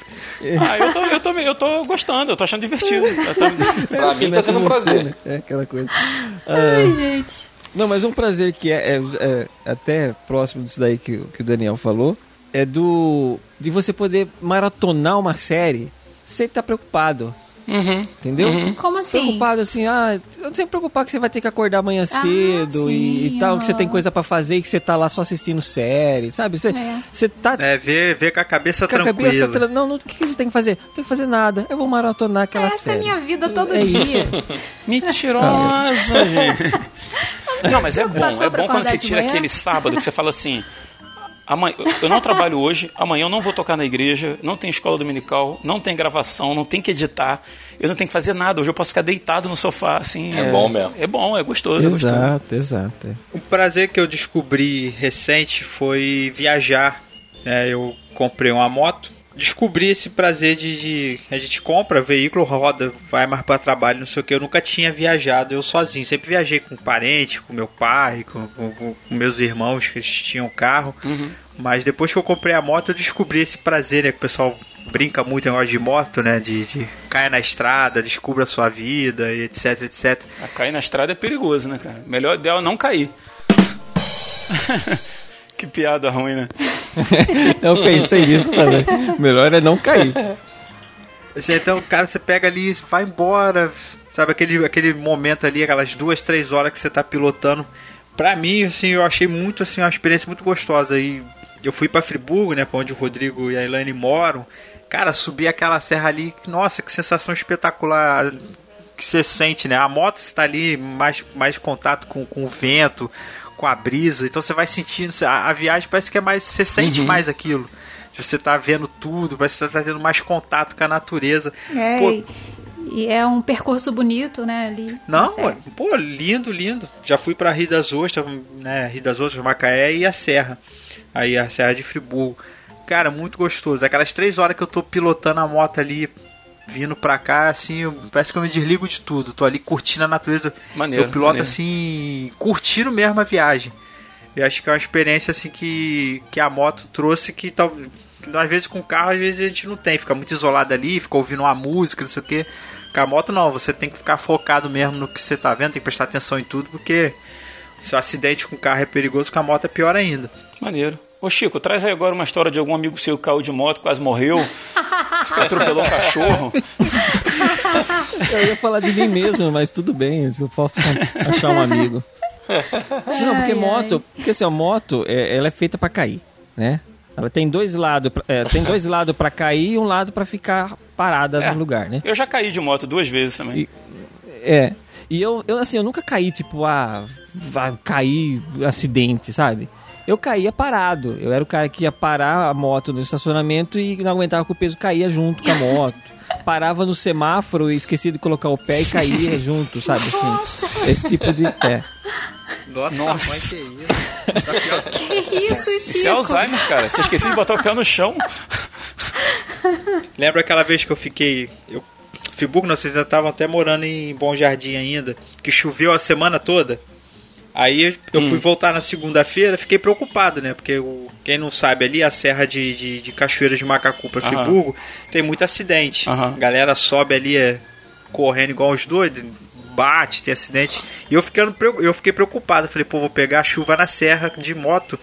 Ah, eu tô, eu tô, eu tô gostando, eu tô achando divertido. Tô- Pra mim tá sendo um prazer. É aquela coisa. Ai, gente. Não, mas um prazer que é, é- é até próximo disso daí que, o- que o Daniel falou é do de você poder maratonar uma série sem estar preocupado. Uhum. Entendeu? Como assim? Preocupado assim, ah, eu sempre preocupar que você vai ter que acordar amanhã cedo e, sim, e tal, que você tem coisa pra fazer e que você tá lá só assistindo série, sabe? Você, É. você tá É, ver, ver com a cabeça com a tranquila. cabeça. Tra... Não, não, o que, que você tem que fazer? Não tem que fazer nada. Eu vou maratonar aquela Essa é série. a minha vida todo É dia. Mentirosa, gente. Não, mas é bom, é bom quando você tira manhã. aquele sábado que você fala assim. Amanhã, eu não trabalho hoje, amanhã eu não vou tocar na igreja, não tem escola dominical, não tem gravação, não tem que editar, eu não tenho que fazer nada. Hoje eu posso ficar deitado no sofá, assim. É bom mesmo. É bom, é gostoso, é gostoso. Exato, exato. é. Um prazer que eu descobri recente foi viajar. né? eu comprei uma moto. Descobri esse prazer de, de- A gente compra veículo, roda, vai mais para trabalho, não sei o que. Eu nunca tinha viajado eu sozinho. Sempre viajei com parente, com meu pai, com, com- com meus irmãos que eles tinham carro. Mas depois que eu comprei a moto, eu descobri esse prazer, né? Que o pessoal brinca muito em negócio de moto, né? De, de cair na estrada, descubra a sua vida, e etc, etc. A cair na estrada é perigoso, né, cara? Melhor ideal é não cair. que piada ruim, né? Eu pensei nisso também. Melhor é não cair. Então, cara, você pega ali, vai embora, sabe, aquele, aquele momento ali, aquelas duas, três horas que você tá pilotando. Pra mim, assim, eu achei muito, assim, uma experiência muito gostosa. E eu fui pra Friburgo, né, pra onde o Rodrigo e a Elaine moram. Cara, subir aquela serra ali, nossa, que sensação espetacular que você sente, né? A moto está ali mais, mais contato com, com o vento, com a brisa, então você vai sentindo, a, a viagem parece que é mais, você sente mais aquilo. Você tá vendo tudo, parece que você tá tendo mais contato com a natureza. É, Pô, e- e é um percurso bonito, né, ali. não, ué, pô, lindo, lindo. Já fui pra Rio das Ostras, né? Rio das Ostras, Macaé e a Serra. Aí a Serra de Friburgo. cara, muito gostoso. Aquelas três horas que eu tô pilotando a moto ali, vindo pra cá, assim, eu- parece que eu me desligo de tudo. Tô ali curtindo a natureza. Maneiro, eu piloto maneiro. assim, curtindo mesmo a viagem. Eu acho que é uma experiência assim que, que a moto trouxe que tal, às vezes com o carro às vezes a gente não tem, fica muito isolado ali, fica ouvindo uma música, não sei o que. Com a moto não, você tem que ficar focado mesmo no que você tá vendo, tem que prestar atenção em tudo, porque se o acidente com o carro é perigoso, com a moto é pior ainda. Maneiro. Ô Chico, traz aí agora uma história de algum amigo seu que caiu de moto, quase morreu, atropelou um cachorro. Eu ia falar de mim mesmo, mas tudo bem, eu posso achar um amigo. Não, porque moto, porque assim, a moto, é, ela é feita pra cair, né? Ela tem dois lados, pra- é, tem dois lados para cair e um lado pra ficar parada É. no lugar, né? Eu já caí de moto duas vezes também. E- É. E eu, eu assim, eu nunca caí tipo, ah, vai cair acidente, sabe? Eu caía parado. Eu era o cara que ia parar a moto no estacionamento e não aguentava que o peso caía junto com a moto. Parava no semáforo e esquecia de colocar o pé e caía junto, sabe? Assim, esse tipo de. É. Nossa, Nossa. mãe, que isso? Que isso, Chico? Isso é Alzheimer, cara. Você esqueceu de botar o pé no chão. Lembra aquela vez que eu fiquei. Eu, Friburgo, não, vocês ainda estavam até morando em Bom Jardim ainda, que choveu a semana toda. Aí eu Hum. fui voltar na segunda-feira, fiquei preocupado, né? Porque o, quem não sabe ali, a serra de, de, de Cachoeira de Macacu para. Friburgo tem muito acidente. Aham. A galera sobe ali é, correndo igual os doidos, bate, tem acidente. E eu, ficando, eu fiquei preocupado. Falei, pô, vou pegar a chuva na serra de moto.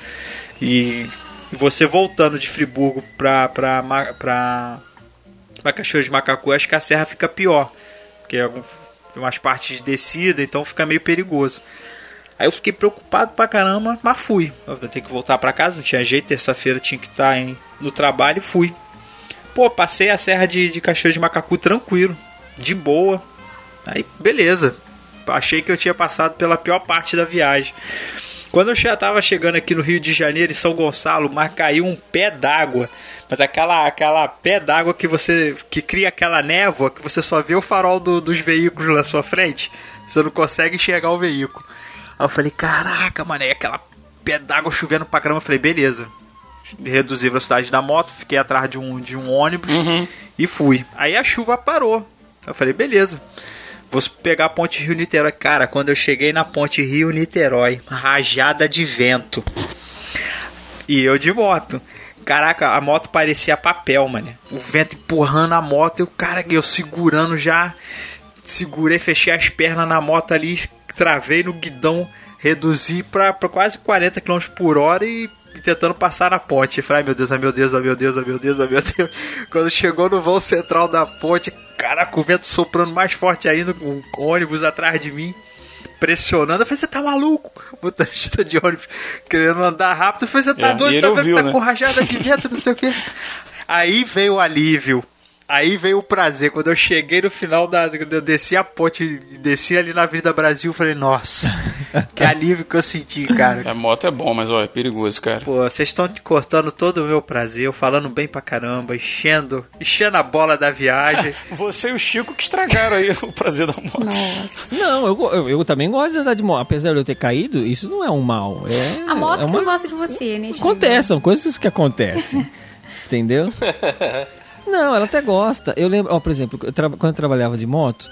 E você voltando de Friburgo pra, pra, Ma- pra, pra Cachoeira de Macacu, acho que a serra fica pior. Porque é tem umas partes de descida, então fica meio perigoso. Aí eu fiquei preocupado pra caramba, mas fui. Eu tenho que voltar pra casa, não tinha jeito, terça-feira tinha que estar em- no trabalho e fui. Pô, passei a serra de, de Cachoeira de Macacu tranquilo, de boa. Aí, beleza. Achei que eu tinha passado pela pior parte da viagem. Quando eu já tava chegando aqui no Rio de Janeiro, em São Gonçalo, mas caiu um pé d'água. Mas aquela, aquela pé d'água que você. que cria aquela névoa que você só vê o farol do- dos veículos na sua frente. Você não consegue enxergar o veículo. Aí eu falei, caraca, mano, é aquela pé d'água chovendo pra caramba. Eu falei, beleza. Reduzi a velocidade da moto, fiquei atrás de um, de um ônibus e fui. Aí a chuva parou. Eu falei, beleza. Vou pegar a ponte Rio-Niterói. Cara, quando eu cheguei na ponte Rio-Niterói, rajada de vento. E eu de moto. Caraca, a moto parecia papel, mano. O vento empurrando a moto e o cara, eu segurando já. Segurei, fechei as pernas na moto ali, travei no guidão, reduzi pra quase 40 km por hora e tentando passar na ponte. Eu Falei, ai meu Deus, ai meu Deus, ai meu Deus, ai meu Deus, ai meu Deus. Quando chegou no vão central da ponte, caraca, o vento soprando mais forte ainda, com um ônibus atrás de mim, pressionando. Eu falei, você tá maluco? Motorista de ônibus querendo andar rápido. Eu falei, você tá É, doido? Tá vendo que ouviu, tá né? com rajada de vento, não sei o quê. Aí veio o alívio. Aí veio o prazer. Quando eu cheguei no final da. Quando eu desci a ponte e desci ali na Avenida Brasil, eu falei, nossa, que alívio que eu senti, cara. A moto é bom, mas ó, é perigoso, cara. Pô, vocês estão cortando todo o meu prazer, eu falando bem pra caramba, enchendo, enchendo a bola da viagem. Você e o Chico que estragaram aí o prazer da moto. Nossa. Não, eu, eu, eu também gosto de andar de moto. Apesar de eu ter caído, isso não é um mal. É, A moto é que uma... não gosta de você, né, Chico? Acontece, são coisas que acontecem. Entendeu? Não, ela até gosta. Eu lembro, ó, por exemplo, eu tra- quando eu trabalhava de moto,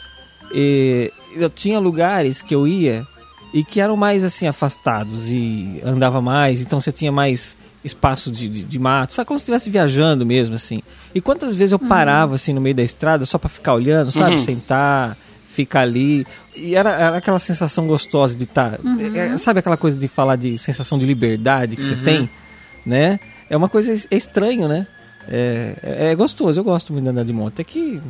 eu tinha lugares que eu ia e que eram mais assim afastados e andava mais, então você tinha mais espaço de, de, de mato, sabe como se estivesse viajando mesmo assim. E quantas vezes eu parava assim no meio da estrada só pra ficar olhando, sabe, sentar, ficar ali e era, era aquela sensação gostosa de estar, sabe aquela coisa de falar de sensação de liberdade que você tem, né? É uma coisa es- é estranho, né? É, é, é gostoso, eu gosto muito de andar de moto. É que,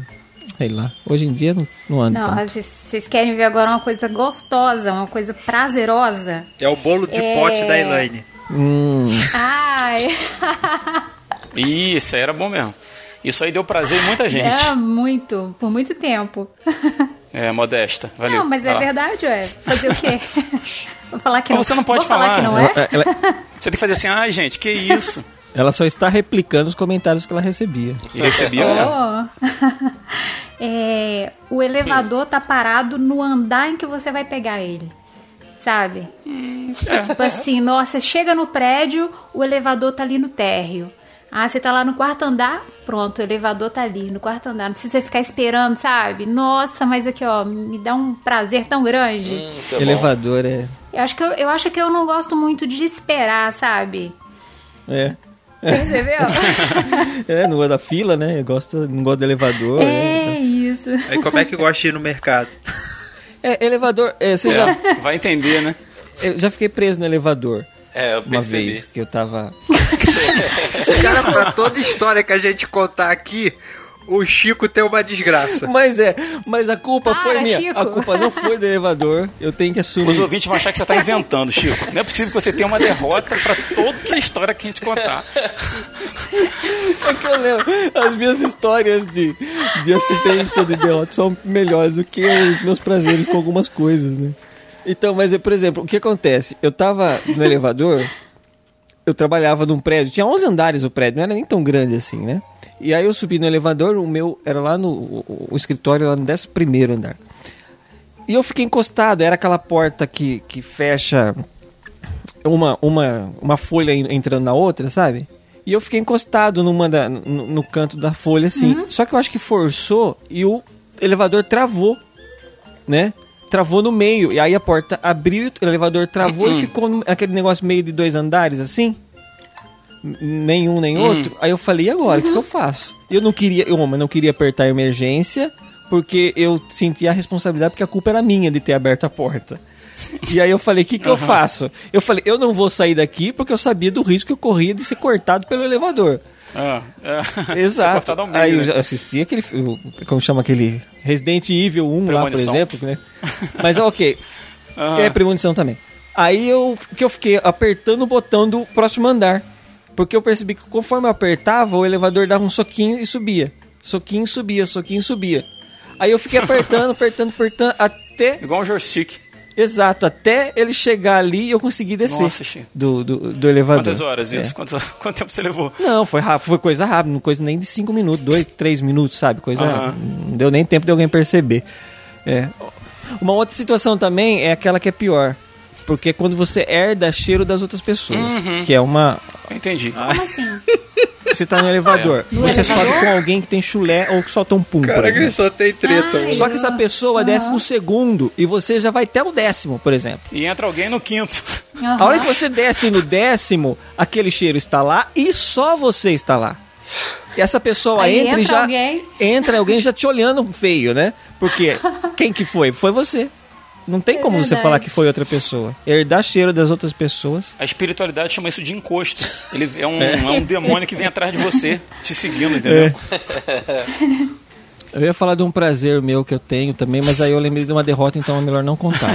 sei lá, hoje em dia não, não ando Não, vocês- vocês querem ver agora uma coisa gostosa, uma coisa prazerosa? É o bolo de É. pote da Elaine. Hum, Ai, Isso, aí era bom mesmo. Isso aí deu prazer em muita gente. é muito, por muito tempo. É, modesta. Valeu. Não, mas Vai é lá. verdade, ué. Fazer o quê? Vou falar que Mas não. você não pode Vou falar. falar. que não é? ela, Você tem que fazer assim, ai gente, que isso? Ela só está replicando os comentários que ela recebia. E recebia mesmo. Oh. É, o elevador tá parado no andar em que você vai pegar ele. Sabe? É. Tipo assim, nossa, chega no prédio, o elevador tá ali no térreo. Ah, você tá lá no quarto andar? Pronto, o elevador tá ali, no quarto andar. Não precisa ficar esperando, sabe? Nossa, mas aqui, ó, me dá um prazer tão grande. Hum, é bom. Elevador é. Eu, acho que eu, eu acho que eu não gosto muito de esperar, sabe? É. Percebeu? É, não gosta da fila, né? Gosta, não gosta do elevador. é né? isso. Aí como é que gosta de ir no mercado? É, elevador. É, você já, É, vai entender, né? eu já fiquei preso no elevador É, eu uma vez que eu tava. Cara, pra toda história que a gente contar aqui, o Chico tem uma desgraça. Mas é, mas a culpa Para, foi minha. Chico. A culpa não foi do elevador. Eu tenho que assumir. Os ouvintes vão achar que você tá inventando, Chico. Não é possível que você tenha uma derrota pra toda a história que a gente contar. É que eu lembro, as minhas histórias de, de acidente de derrota são melhores do que os meus prazeres com algumas coisas, né? Então, mas, por exemplo, o que acontece? Eu tava no elevador, eu trabalhava num prédio, tinha 11 andares o prédio, não era nem tão grande assim, né? E aí eu subi no elevador, o meu era lá no o, o escritório, lá no 11 andar. E eu fiquei encostado, era aquela porta que, que fecha uma, uma, uma folha en- entrando na outra, sabe? E eu fiquei encostado numa da, no, no canto da folha, assim. Só que eu acho que forçou e o elevador travou, né? Travou no meio. E aí a porta abriu, o elevador travou e ficou aquele negócio meio de dois andares, assim. Nenhum nem outro. Aí eu falei, e agora? O que, que eu faço? Eu não queria, eu não queria apertar a emergência, porque eu sentia a responsabilidade, porque a culpa era minha de ter aberto a porta. E aí eu falei, o que, que eu faço? Eu falei, eu não vou sair daqui porque eu sabia do risco que eu corria de ser cortado pelo elevador. Ah, é. Exato. meio, Aí eu né? já assisti aquele, como chama aquele Resident Evil 1 lá, por exemplo, né? Mas ok. Aham. É premonição também. Aí eu que eu fiquei apertando o botão do próximo andar, porque eu percebi que conforme eu apertava, o elevador dava um soquinho e subia. Soquinho subia, soquinho subia. Aí eu fiquei apertando, apertando, apertando até Igual um joystick. Exato, até ele chegar ali e eu consegui descer Nossa, do, do, do elevador. Quantas horas É. isso? Quantas- quanto tempo você levou? Não, foi rápido, foi coisa rápida, não coisa nem de 5 minutos, 2, 3 minutos, sabe? Coisa. Não deu nem tempo de alguém perceber. É. Uma outra situação também é aquela que é pior. Porque é quando você herda cheiro das outras pessoas. Uhum. Que é uma. Eu entendi. Como assim? Você tá no elevador. No você elevador? sobe com alguém que tem chulé ou que solta um pum, Cara, que só tem treta. Ai. Só que essa pessoa desce no segundo e você já vai até o décimo, por exemplo. E entra alguém no quinto. A hora que você desce no décimo, aquele cheiro está lá e só você está lá. E essa pessoa Aí entra, e entra já alguém. entra alguém já te olhando feio, né? Porque quem que foi? Foi você. Não tem como você falar que foi outra pessoa. Herdar cheiro das outras pessoas. A espiritualidade chama isso de encosto. Ele é um, é. um demônio que vem atrás de você, te seguindo, entendeu? Eu ia falar de um prazer meu que eu tenho também, mas aí eu lembrei de uma derrota, então é melhor não contar.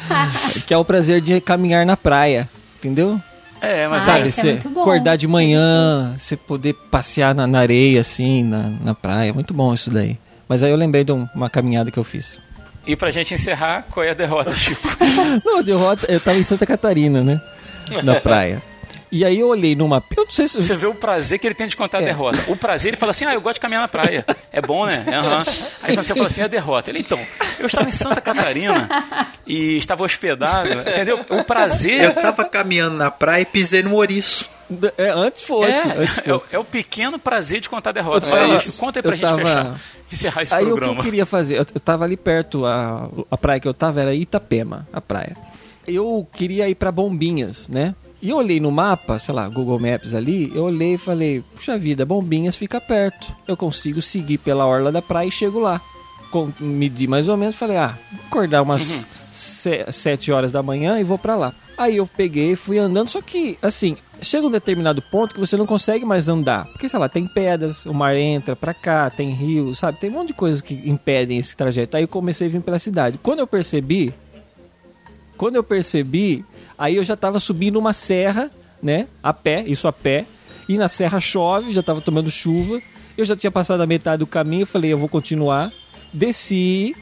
que é o prazer de caminhar na praia, entendeu? É, mas Ah, Sabe, isso é você bom. acordar de manhã, você poder passear na, na areia, assim, na, na praia. Muito bom isso daí. Mas aí eu lembrei de um- uma caminhada que eu fiz. E pra gente encerrar, qual é a derrota, Chico? Não, derrota, eu tava em Santa Catarina, né? Na praia. E aí eu olhei no mapa. Eu não sei se. Você vê o prazer que ele tem de contar a É. derrota. O prazer, ele fala assim, ah, eu gosto de caminhar na praia. É bom, né? Aham. Aí quando você fala assim, a derrota. Ele, então, eu estava em Santa Catarina e estava hospedado, entendeu? O Eu prazer tava caminhando na praia e pisei no ouriço. É, antes fosse. é, antes é, o- fosse. é o pequeno prazer de contar a derrota. Eu Chico, conta aí pra eu gente tava- fechar. Encerrar esse Aí o que programa. eu queria fazer? Eu, eu tava ali perto, a, a praia que eu tava era Itapema, a praia. Eu queria ir pra Bombinhas, né? E eu olhei no mapa, sei lá, Google Maps ali, eu olhei e falei, puxa vida, Bombinhas fica perto. Eu consigo seguir pela orla da praia e chego lá. Com, medi mais ou menos, falei, ah, acordar umas se- sete horas da manhã e vou pra lá. Aí eu peguei, fui andando, só que, assim, chega um determinado ponto que você não consegue mais andar. Porque, sei lá, tem pedras, o mar entra pra cá, tem rio, sabe? Tem um monte de coisas que impedem esse trajeto. Aí eu comecei a vir pela cidade. Quando eu percebi, quando eu percebi, aí eu já tava subindo uma serra, né? A pé, isso a pé. E na serra chove, já tava tomando chuva. Eu já tinha passado a metade do caminho, eu falei, eu vou continuar. Desci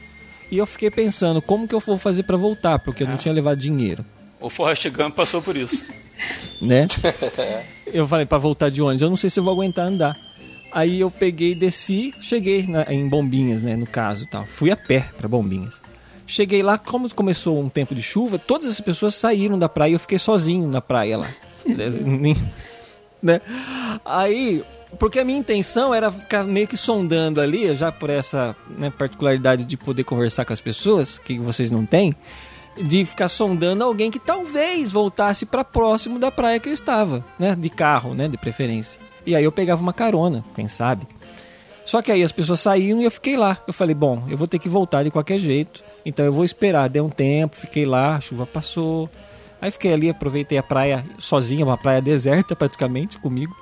e eu fiquei pensando, como que eu vou fazer pra voltar? Porque eu não tinha levado dinheiro O Forrest Gump passou por isso. né? eu falei pra voltar de ônibus, eu não sei se eu vou aguentar andar. Aí eu peguei, desci, cheguei na- em Bombinhas, né, no caso, tal. Fui a pé pra Bombinhas. Cheguei lá, como começou um tempo de chuva, todas as pessoas saíram da praia e eu fiquei sozinho na praia lá. Né? Aí, porque a minha intenção era ficar meio que sondando ali, já por essa né, particularidade de poder conversar com as pessoas, que vocês não têm, de ficar sondando alguém que talvez voltasse para próximo da praia que eu estava, né, de carro, né, de preferência. E aí eu pegava uma carona, quem sabe. Só que aí as pessoas saíam e eu fiquei lá. Eu falei, bom, eu vou ter que voltar de qualquer jeito. Então eu vou esperar. Deu um tempo, fiquei lá, a chuva passou. Aí fiquei ali, aproveitei a praia sozinha, uma praia deserta praticamente comigo.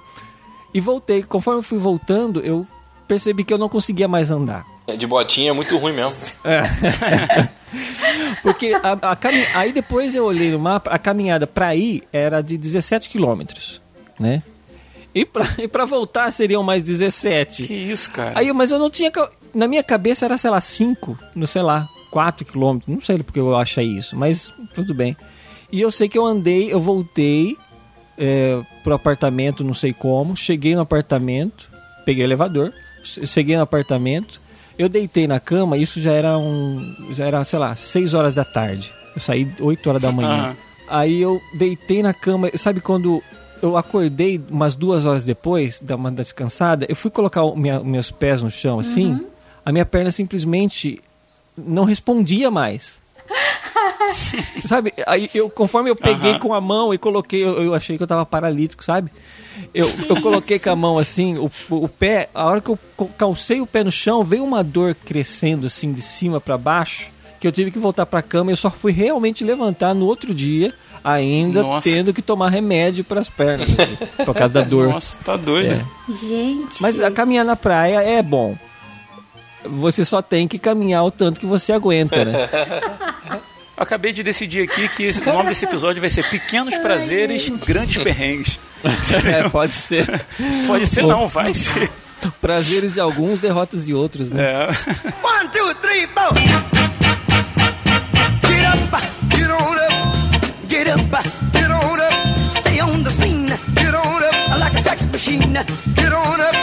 E voltei. Conforme eu fui voltando, eu percebi que eu não conseguia mais andar. De botinha é muito ruim mesmo. Porque a, a cami- aí depois eu olhei no mapa, a caminhada pra ir era de 17 quilômetros, né? E pra, e pra voltar seriam mais 17. Que isso, cara. Aí, mas eu não tinha. Na minha cabeça era, sei lá, 5, no sei lá, 4 quilômetros. Não sei porque eu achei isso, mas tudo bem. E eu sei que eu andei, eu voltei é, pro apartamento, não sei como. Cheguei no apartamento, peguei o elevador, che- cheguei no apartamento. Eu deitei na cama, isso já era um. Já era, sei lá, 6 horas da tarde. Eu saí 8 horas da manhã. Aham. Aí eu deitei na cama, sabe quando eu acordei umas duas horas depois, da uma descansada, eu fui colocar o minha- meus pés no chão assim, a minha perna simplesmente não respondia mais. sabe? Aí eu, conforme eu peguei Aham. com a mão e coloquei, eu, eu achei que eu tava paralítico, sabe? Eu, eu coloquei com a mão assim, o, o pé, a hora que eu calcei o pé no chão, veio uma dor crescendo assim de cima pra baixo, que eu tive que voltar pra cama e eu só fui realmente levantar no outro dia, ainda Nossa. tendo que tomar remédio pras pernas, assim, por causa da dor. Nossa, tá doido. É. Gente. Mas a caminhar na praia é bom. Você só tem que caminhar o tanto que você aguenta, né? Acabei de decidir aqui que esse- o nome desse episódio vai ser Pequenos Prazeres, Grandes Perrengues. É, pode ser. Pode ser não, vai ser. Prazeres de alguns, derrotas de outros, né? É. One, two, three, four. Get up, get on up, get up, get on up. Stay on the scene, get on up like a sex machine. Get on up,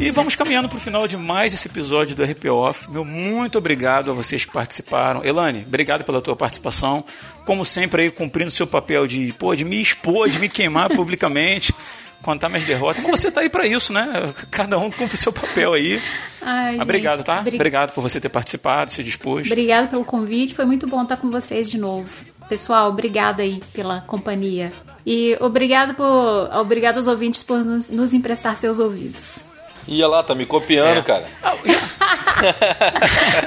E vamos caminhando para o final de mais esse episódio do RP Off. Meu muito obrigado a vocês que participaram. Elane, obrigado pela tua participação. Como sempre aí cumprindo seu papel de, pô, de me expor, de me queimar publicamente, contar minhas derrotas. Mas você tá aí para isso, né? Cada um cumpre seu papel aí. Ai, gente, obrigado, tá? obri- Obrigado por você ter participado, se dispôs. Obrigada pelo convite, foi muito bom estar com vocês de novo. Pessoal, obrigada aí pela companhia. E obrigado por, obrigado aos ouvintes por nos, nos emprestar seus ouvidos. Ia lá, tá me copiando, É. cara.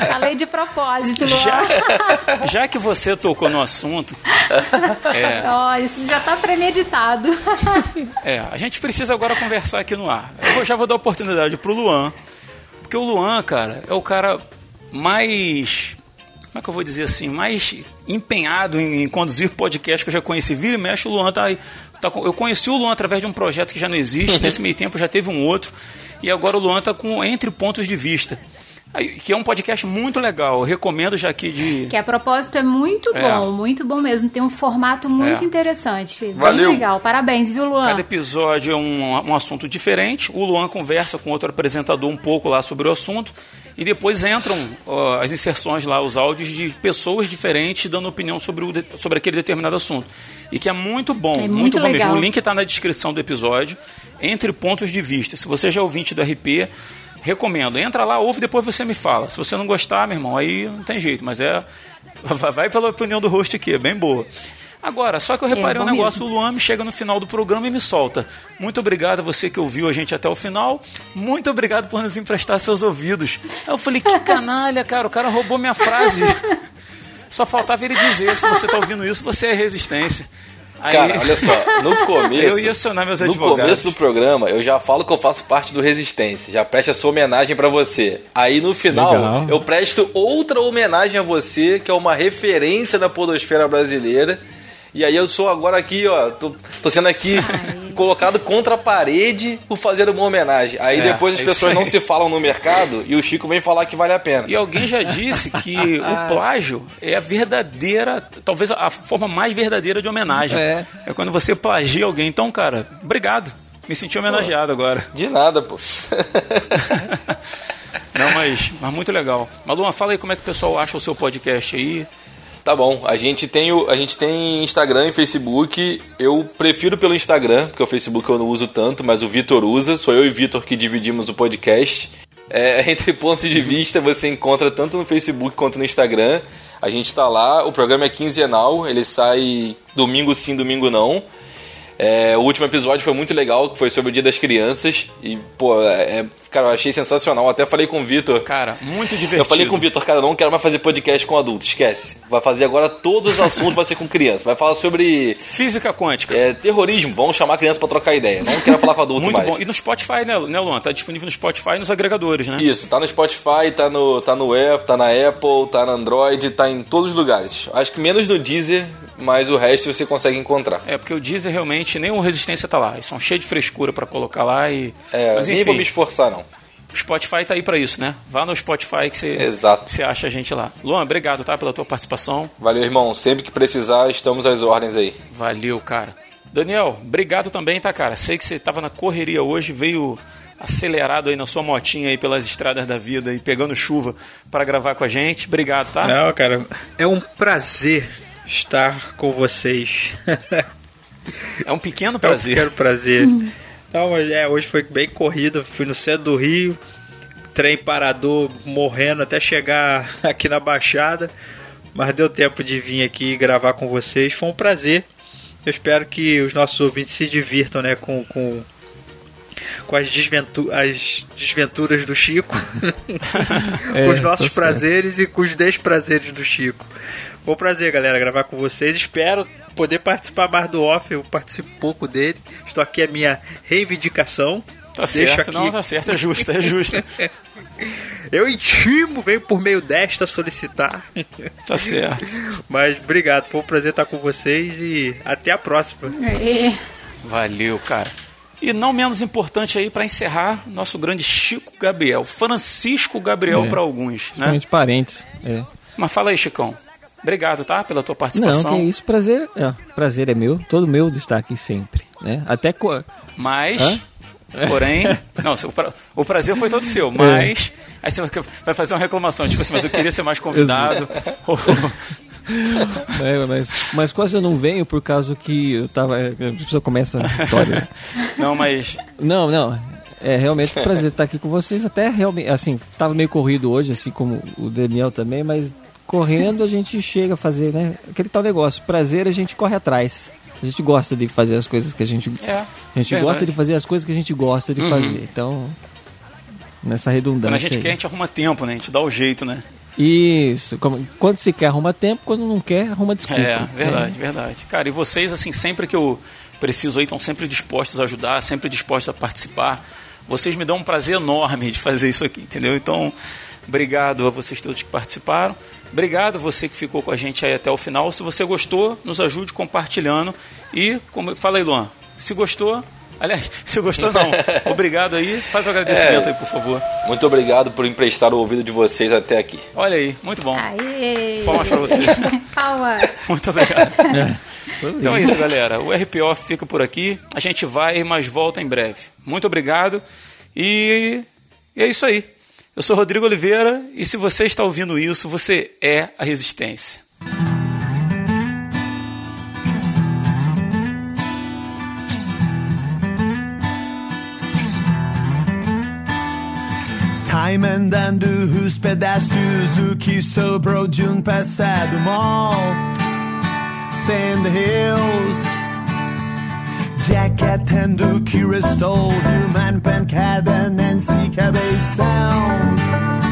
Falei de propósito, Luan. Já, já que você tocou no assunto, é, Ó, isso já tá premeditado. É, a gente precisa agora conversar aqui no ar. Eu vou- já vou dar oportunidade pro Luan, porque o Luan, cara, é o cara mais. Como é que eu vou dizer assim? Mais empenhado em, em conduzir podcast que eu já conheci. Vira e mexe, o Luan tá aí. tá eu conheci o Luan através de um projeto que já não existe. Nesse meio tempo já teve um outro. E agora o Luan tá com Entre Pontos de Vista. Que é um podcast muito legal. Eu recomendo já aqui de. Que a propósito é muito É. bom, muito bom mesmo. Tem um formato muito É. interessante. Bem Valeu. legal. Parabéns, viu, Luan? Cada episódio é um, um assunto diferente. O Luan conversa com outro apresentador um pouco lá sobre o assunto. E depois entram ó, as inserções lá, os áudios de pessoas diferentes dando opinião sobre, o sobre aquele determinado assunto. E que é muito bom, É muito, muito bom mesmo. legal. O link está na descrição do episódio, entre pontos de vista. Se você já é ouvinte do RP, recomendo. Entra lá, ouve, depois você me fala. Se você não gostar, meu irmão, aí não tem jeito. Mas é. vai- pela opinião do host aqui, é bem boa. Agora, só que eu reparei um bom negócio, mesmo. o Luan me chega no final do programa e me solta. Muito obrigado a você que ouviu a gente até o final. Muito obrigado por nos emprestar seus ouvidos. Aí eu falei, que canalha, cara, o cara roubou minha frase. Só faltava ele dizer, se você tá ouvindo isso, você é resistência. Aí, Cara, olha só, no começo. Eu ia acionar meus No advogados. começo do programa, eu já falo que eu faço parte do Resistência. Já preste a sua homenagem pra você. Aí no final, Legal. eu presto outra homenagem a você, que é uma referência da podosfera brasileira. E aí eu sou agora aqui, ó, tô, tô sendo aqui colocado contra a parede por fazer uma homenagem. Aí É, depois as é pessoas não se falam no mercado e o Chico vem falar que vale a pena. E alguém já disse que o plágio é a verdadeira, talvez a forma mais verdadeira de homenagem. É. É quando você plagia alguém. Então, cara, obrigado. Me senti homenageado agora. De nada, pô. Não, mas, mas muito legal. Maluma, fala aí como é que o pessoal acha o seu podcast aí. Tá bom, a gente tem o, a gente tem Instagram e Facebook. Eu prefiro pelo Instagram, porque o Facebook eu não uso tanto, mas o Vitor usa. Sou eu e o Vitor que dividimos o podcast. É, entre pontos de vista você encontra tanto no Facebook quanto no Instagram. A gente tá lá, o programa é quinzenal, ele sai domingo sim, domingo não. É, o último episódio foi muito legal, que foi sobre o Dia das Crianças. E, pô, é, cara, eu achei sensacional. Até falei com o Vitor. Cara, muito divertido. Eu falei com o Vitor, cara, eu não quero mais fazer podcast com adulto, esquece. Vai fazer agora todos os assuntos, vai ser com criança. Vai falar sobre Física quântica. é, terrorismo, vamos chamar a criança pra trocar ideia. Não quero falar com adulto muito mais. bom. E no Spotify, né, né, Luan? Tá disponível no Spotify e nos agregadores, né? Isso, tá no Spotify, tá no, tá no Apple, tá na Apple, tá no Android, tá em todos os lugares. Acho que menos no Deezer, mas o resto você consegue encontrar. É, porque o Deezer realmente, nem o Resistência tá lá. Eles são cheios de frescura pra colocar lá e... É, Mas nem vou me enfim, esforçar, não. O Spotify tá aí pra isso, né? Vá no Spotify que você... Acha a gente lá. Luan, obrigado, tá? Pela tua participação. Valeu, irmão. Sempre que precisar, estamos às ordens aí. Valeu, cara. Daniel, obrigado também, tá, cara? Sei que você tava na correria hoje, veio acelerado aí na sua motinha aí pelas estradas da vida e pegando chuva para gravar com a gente. Obrigado, tá? Não, cara, é um prazer estar com vocês. É um pequeno É um prazer. pequeno prazer. Não, mas é, hoje foi bem corrido. Fui no centro do Rio, trem parador, morrendo até chegar aqui na Baixada. Mas deu tempo de vir aqui gravar com vocês. Foi um prazer. Eu espero que os nossos ouvintes se divirtam, né, com, com, com as, desventu as desventuras do Chico, É, com os nossos tá certo. prazeres e com os desprazeres do Chico. Foi um prazer, galera, gravar com vocês. Espero poder participar mais do off. Eu participo pouco dele. Estou aqui a minha reivindicação. Tá Deixa certo, aqui. não, tá certo, é justo, é justo. Eu intimo, venho por meio desta solicitar. Tá certo. Mas obrigado, foi um prazer estar com vocês e até a próxima. Valeu, cara. E não menos importante aí para encerrar, nosso grande Chico Gabriel, Francisco Gabriel É. para alguns, né? Principalmente parentes. É. Mas fala aí, Chicão. Obrigado, tá? Pela tua Não, participação. que isso, prazer, é, prazer é meu, todo meu de estar aqui sempre, né? Até co- Mas, Hã? porém, não, o, pra- o prazer foi todo É. seu, mas aí você vai fazer uma reclamação, tipo assim, mas eu queria ser mais convidado. É, mas, mas quase eu não venho por causa que eu tava. A pessoa começa a história. não, mas Não, não. É realmente um prazer estar aqui com vocês. Até realmente, assim, tava meio corrido hoje, assim como o Daniel também, mas correndo a gente chega a fazer, né? Aquele tal negócio. Prazer a gente corre atrás. A gente gosta de fazer as coisas que a gente. é. A gente verdade. gosta de fazer as coisas que a gente gosta de Uhum. fazer. Então, nessa redundância. Quando a gente aí. quer, a gente arruma tempo, né? A gente dá o jeito, né? Isso. Quando se quer, arruma tempo. Quando não quer, arruma desculpa. É, verdade, verdade. Cara, e vocês, assim, sempre que eu preciso aí, estão sempre dispostos a ajudar, sempre dispostos a participar. Vocês me dão um prazer enorme de fazer isso aqui, entendeu? Então, obrigado a vocês todos que participaram. Obrigado a você que ficou com a gente aí até o final. Se você gostou, nos ajude compartilhando. E, como fala aí, Luan, se gostou, aliás, se gostou não, obrigado aí. Faz o agradecimento É. aí, por favor. Muito obrigado por emprestar o ouvido de vocês até aqui. Olha aí, muito bom. Aê! Palmas pra vocês. Palmas! Muito obrigado. Então é isso, galera. O RPO fica por aqui. A gente vai, mas volta em breve. Muito obrigado. E, e é isso aí. Eu sou Rodrigo Oliveira e se você está ouvindo isso, você é a resistência. Time andando os pedaços do que sobrou de um passado mal. Jacket and Duki Restore, Human pen, Cad and Nancy sound.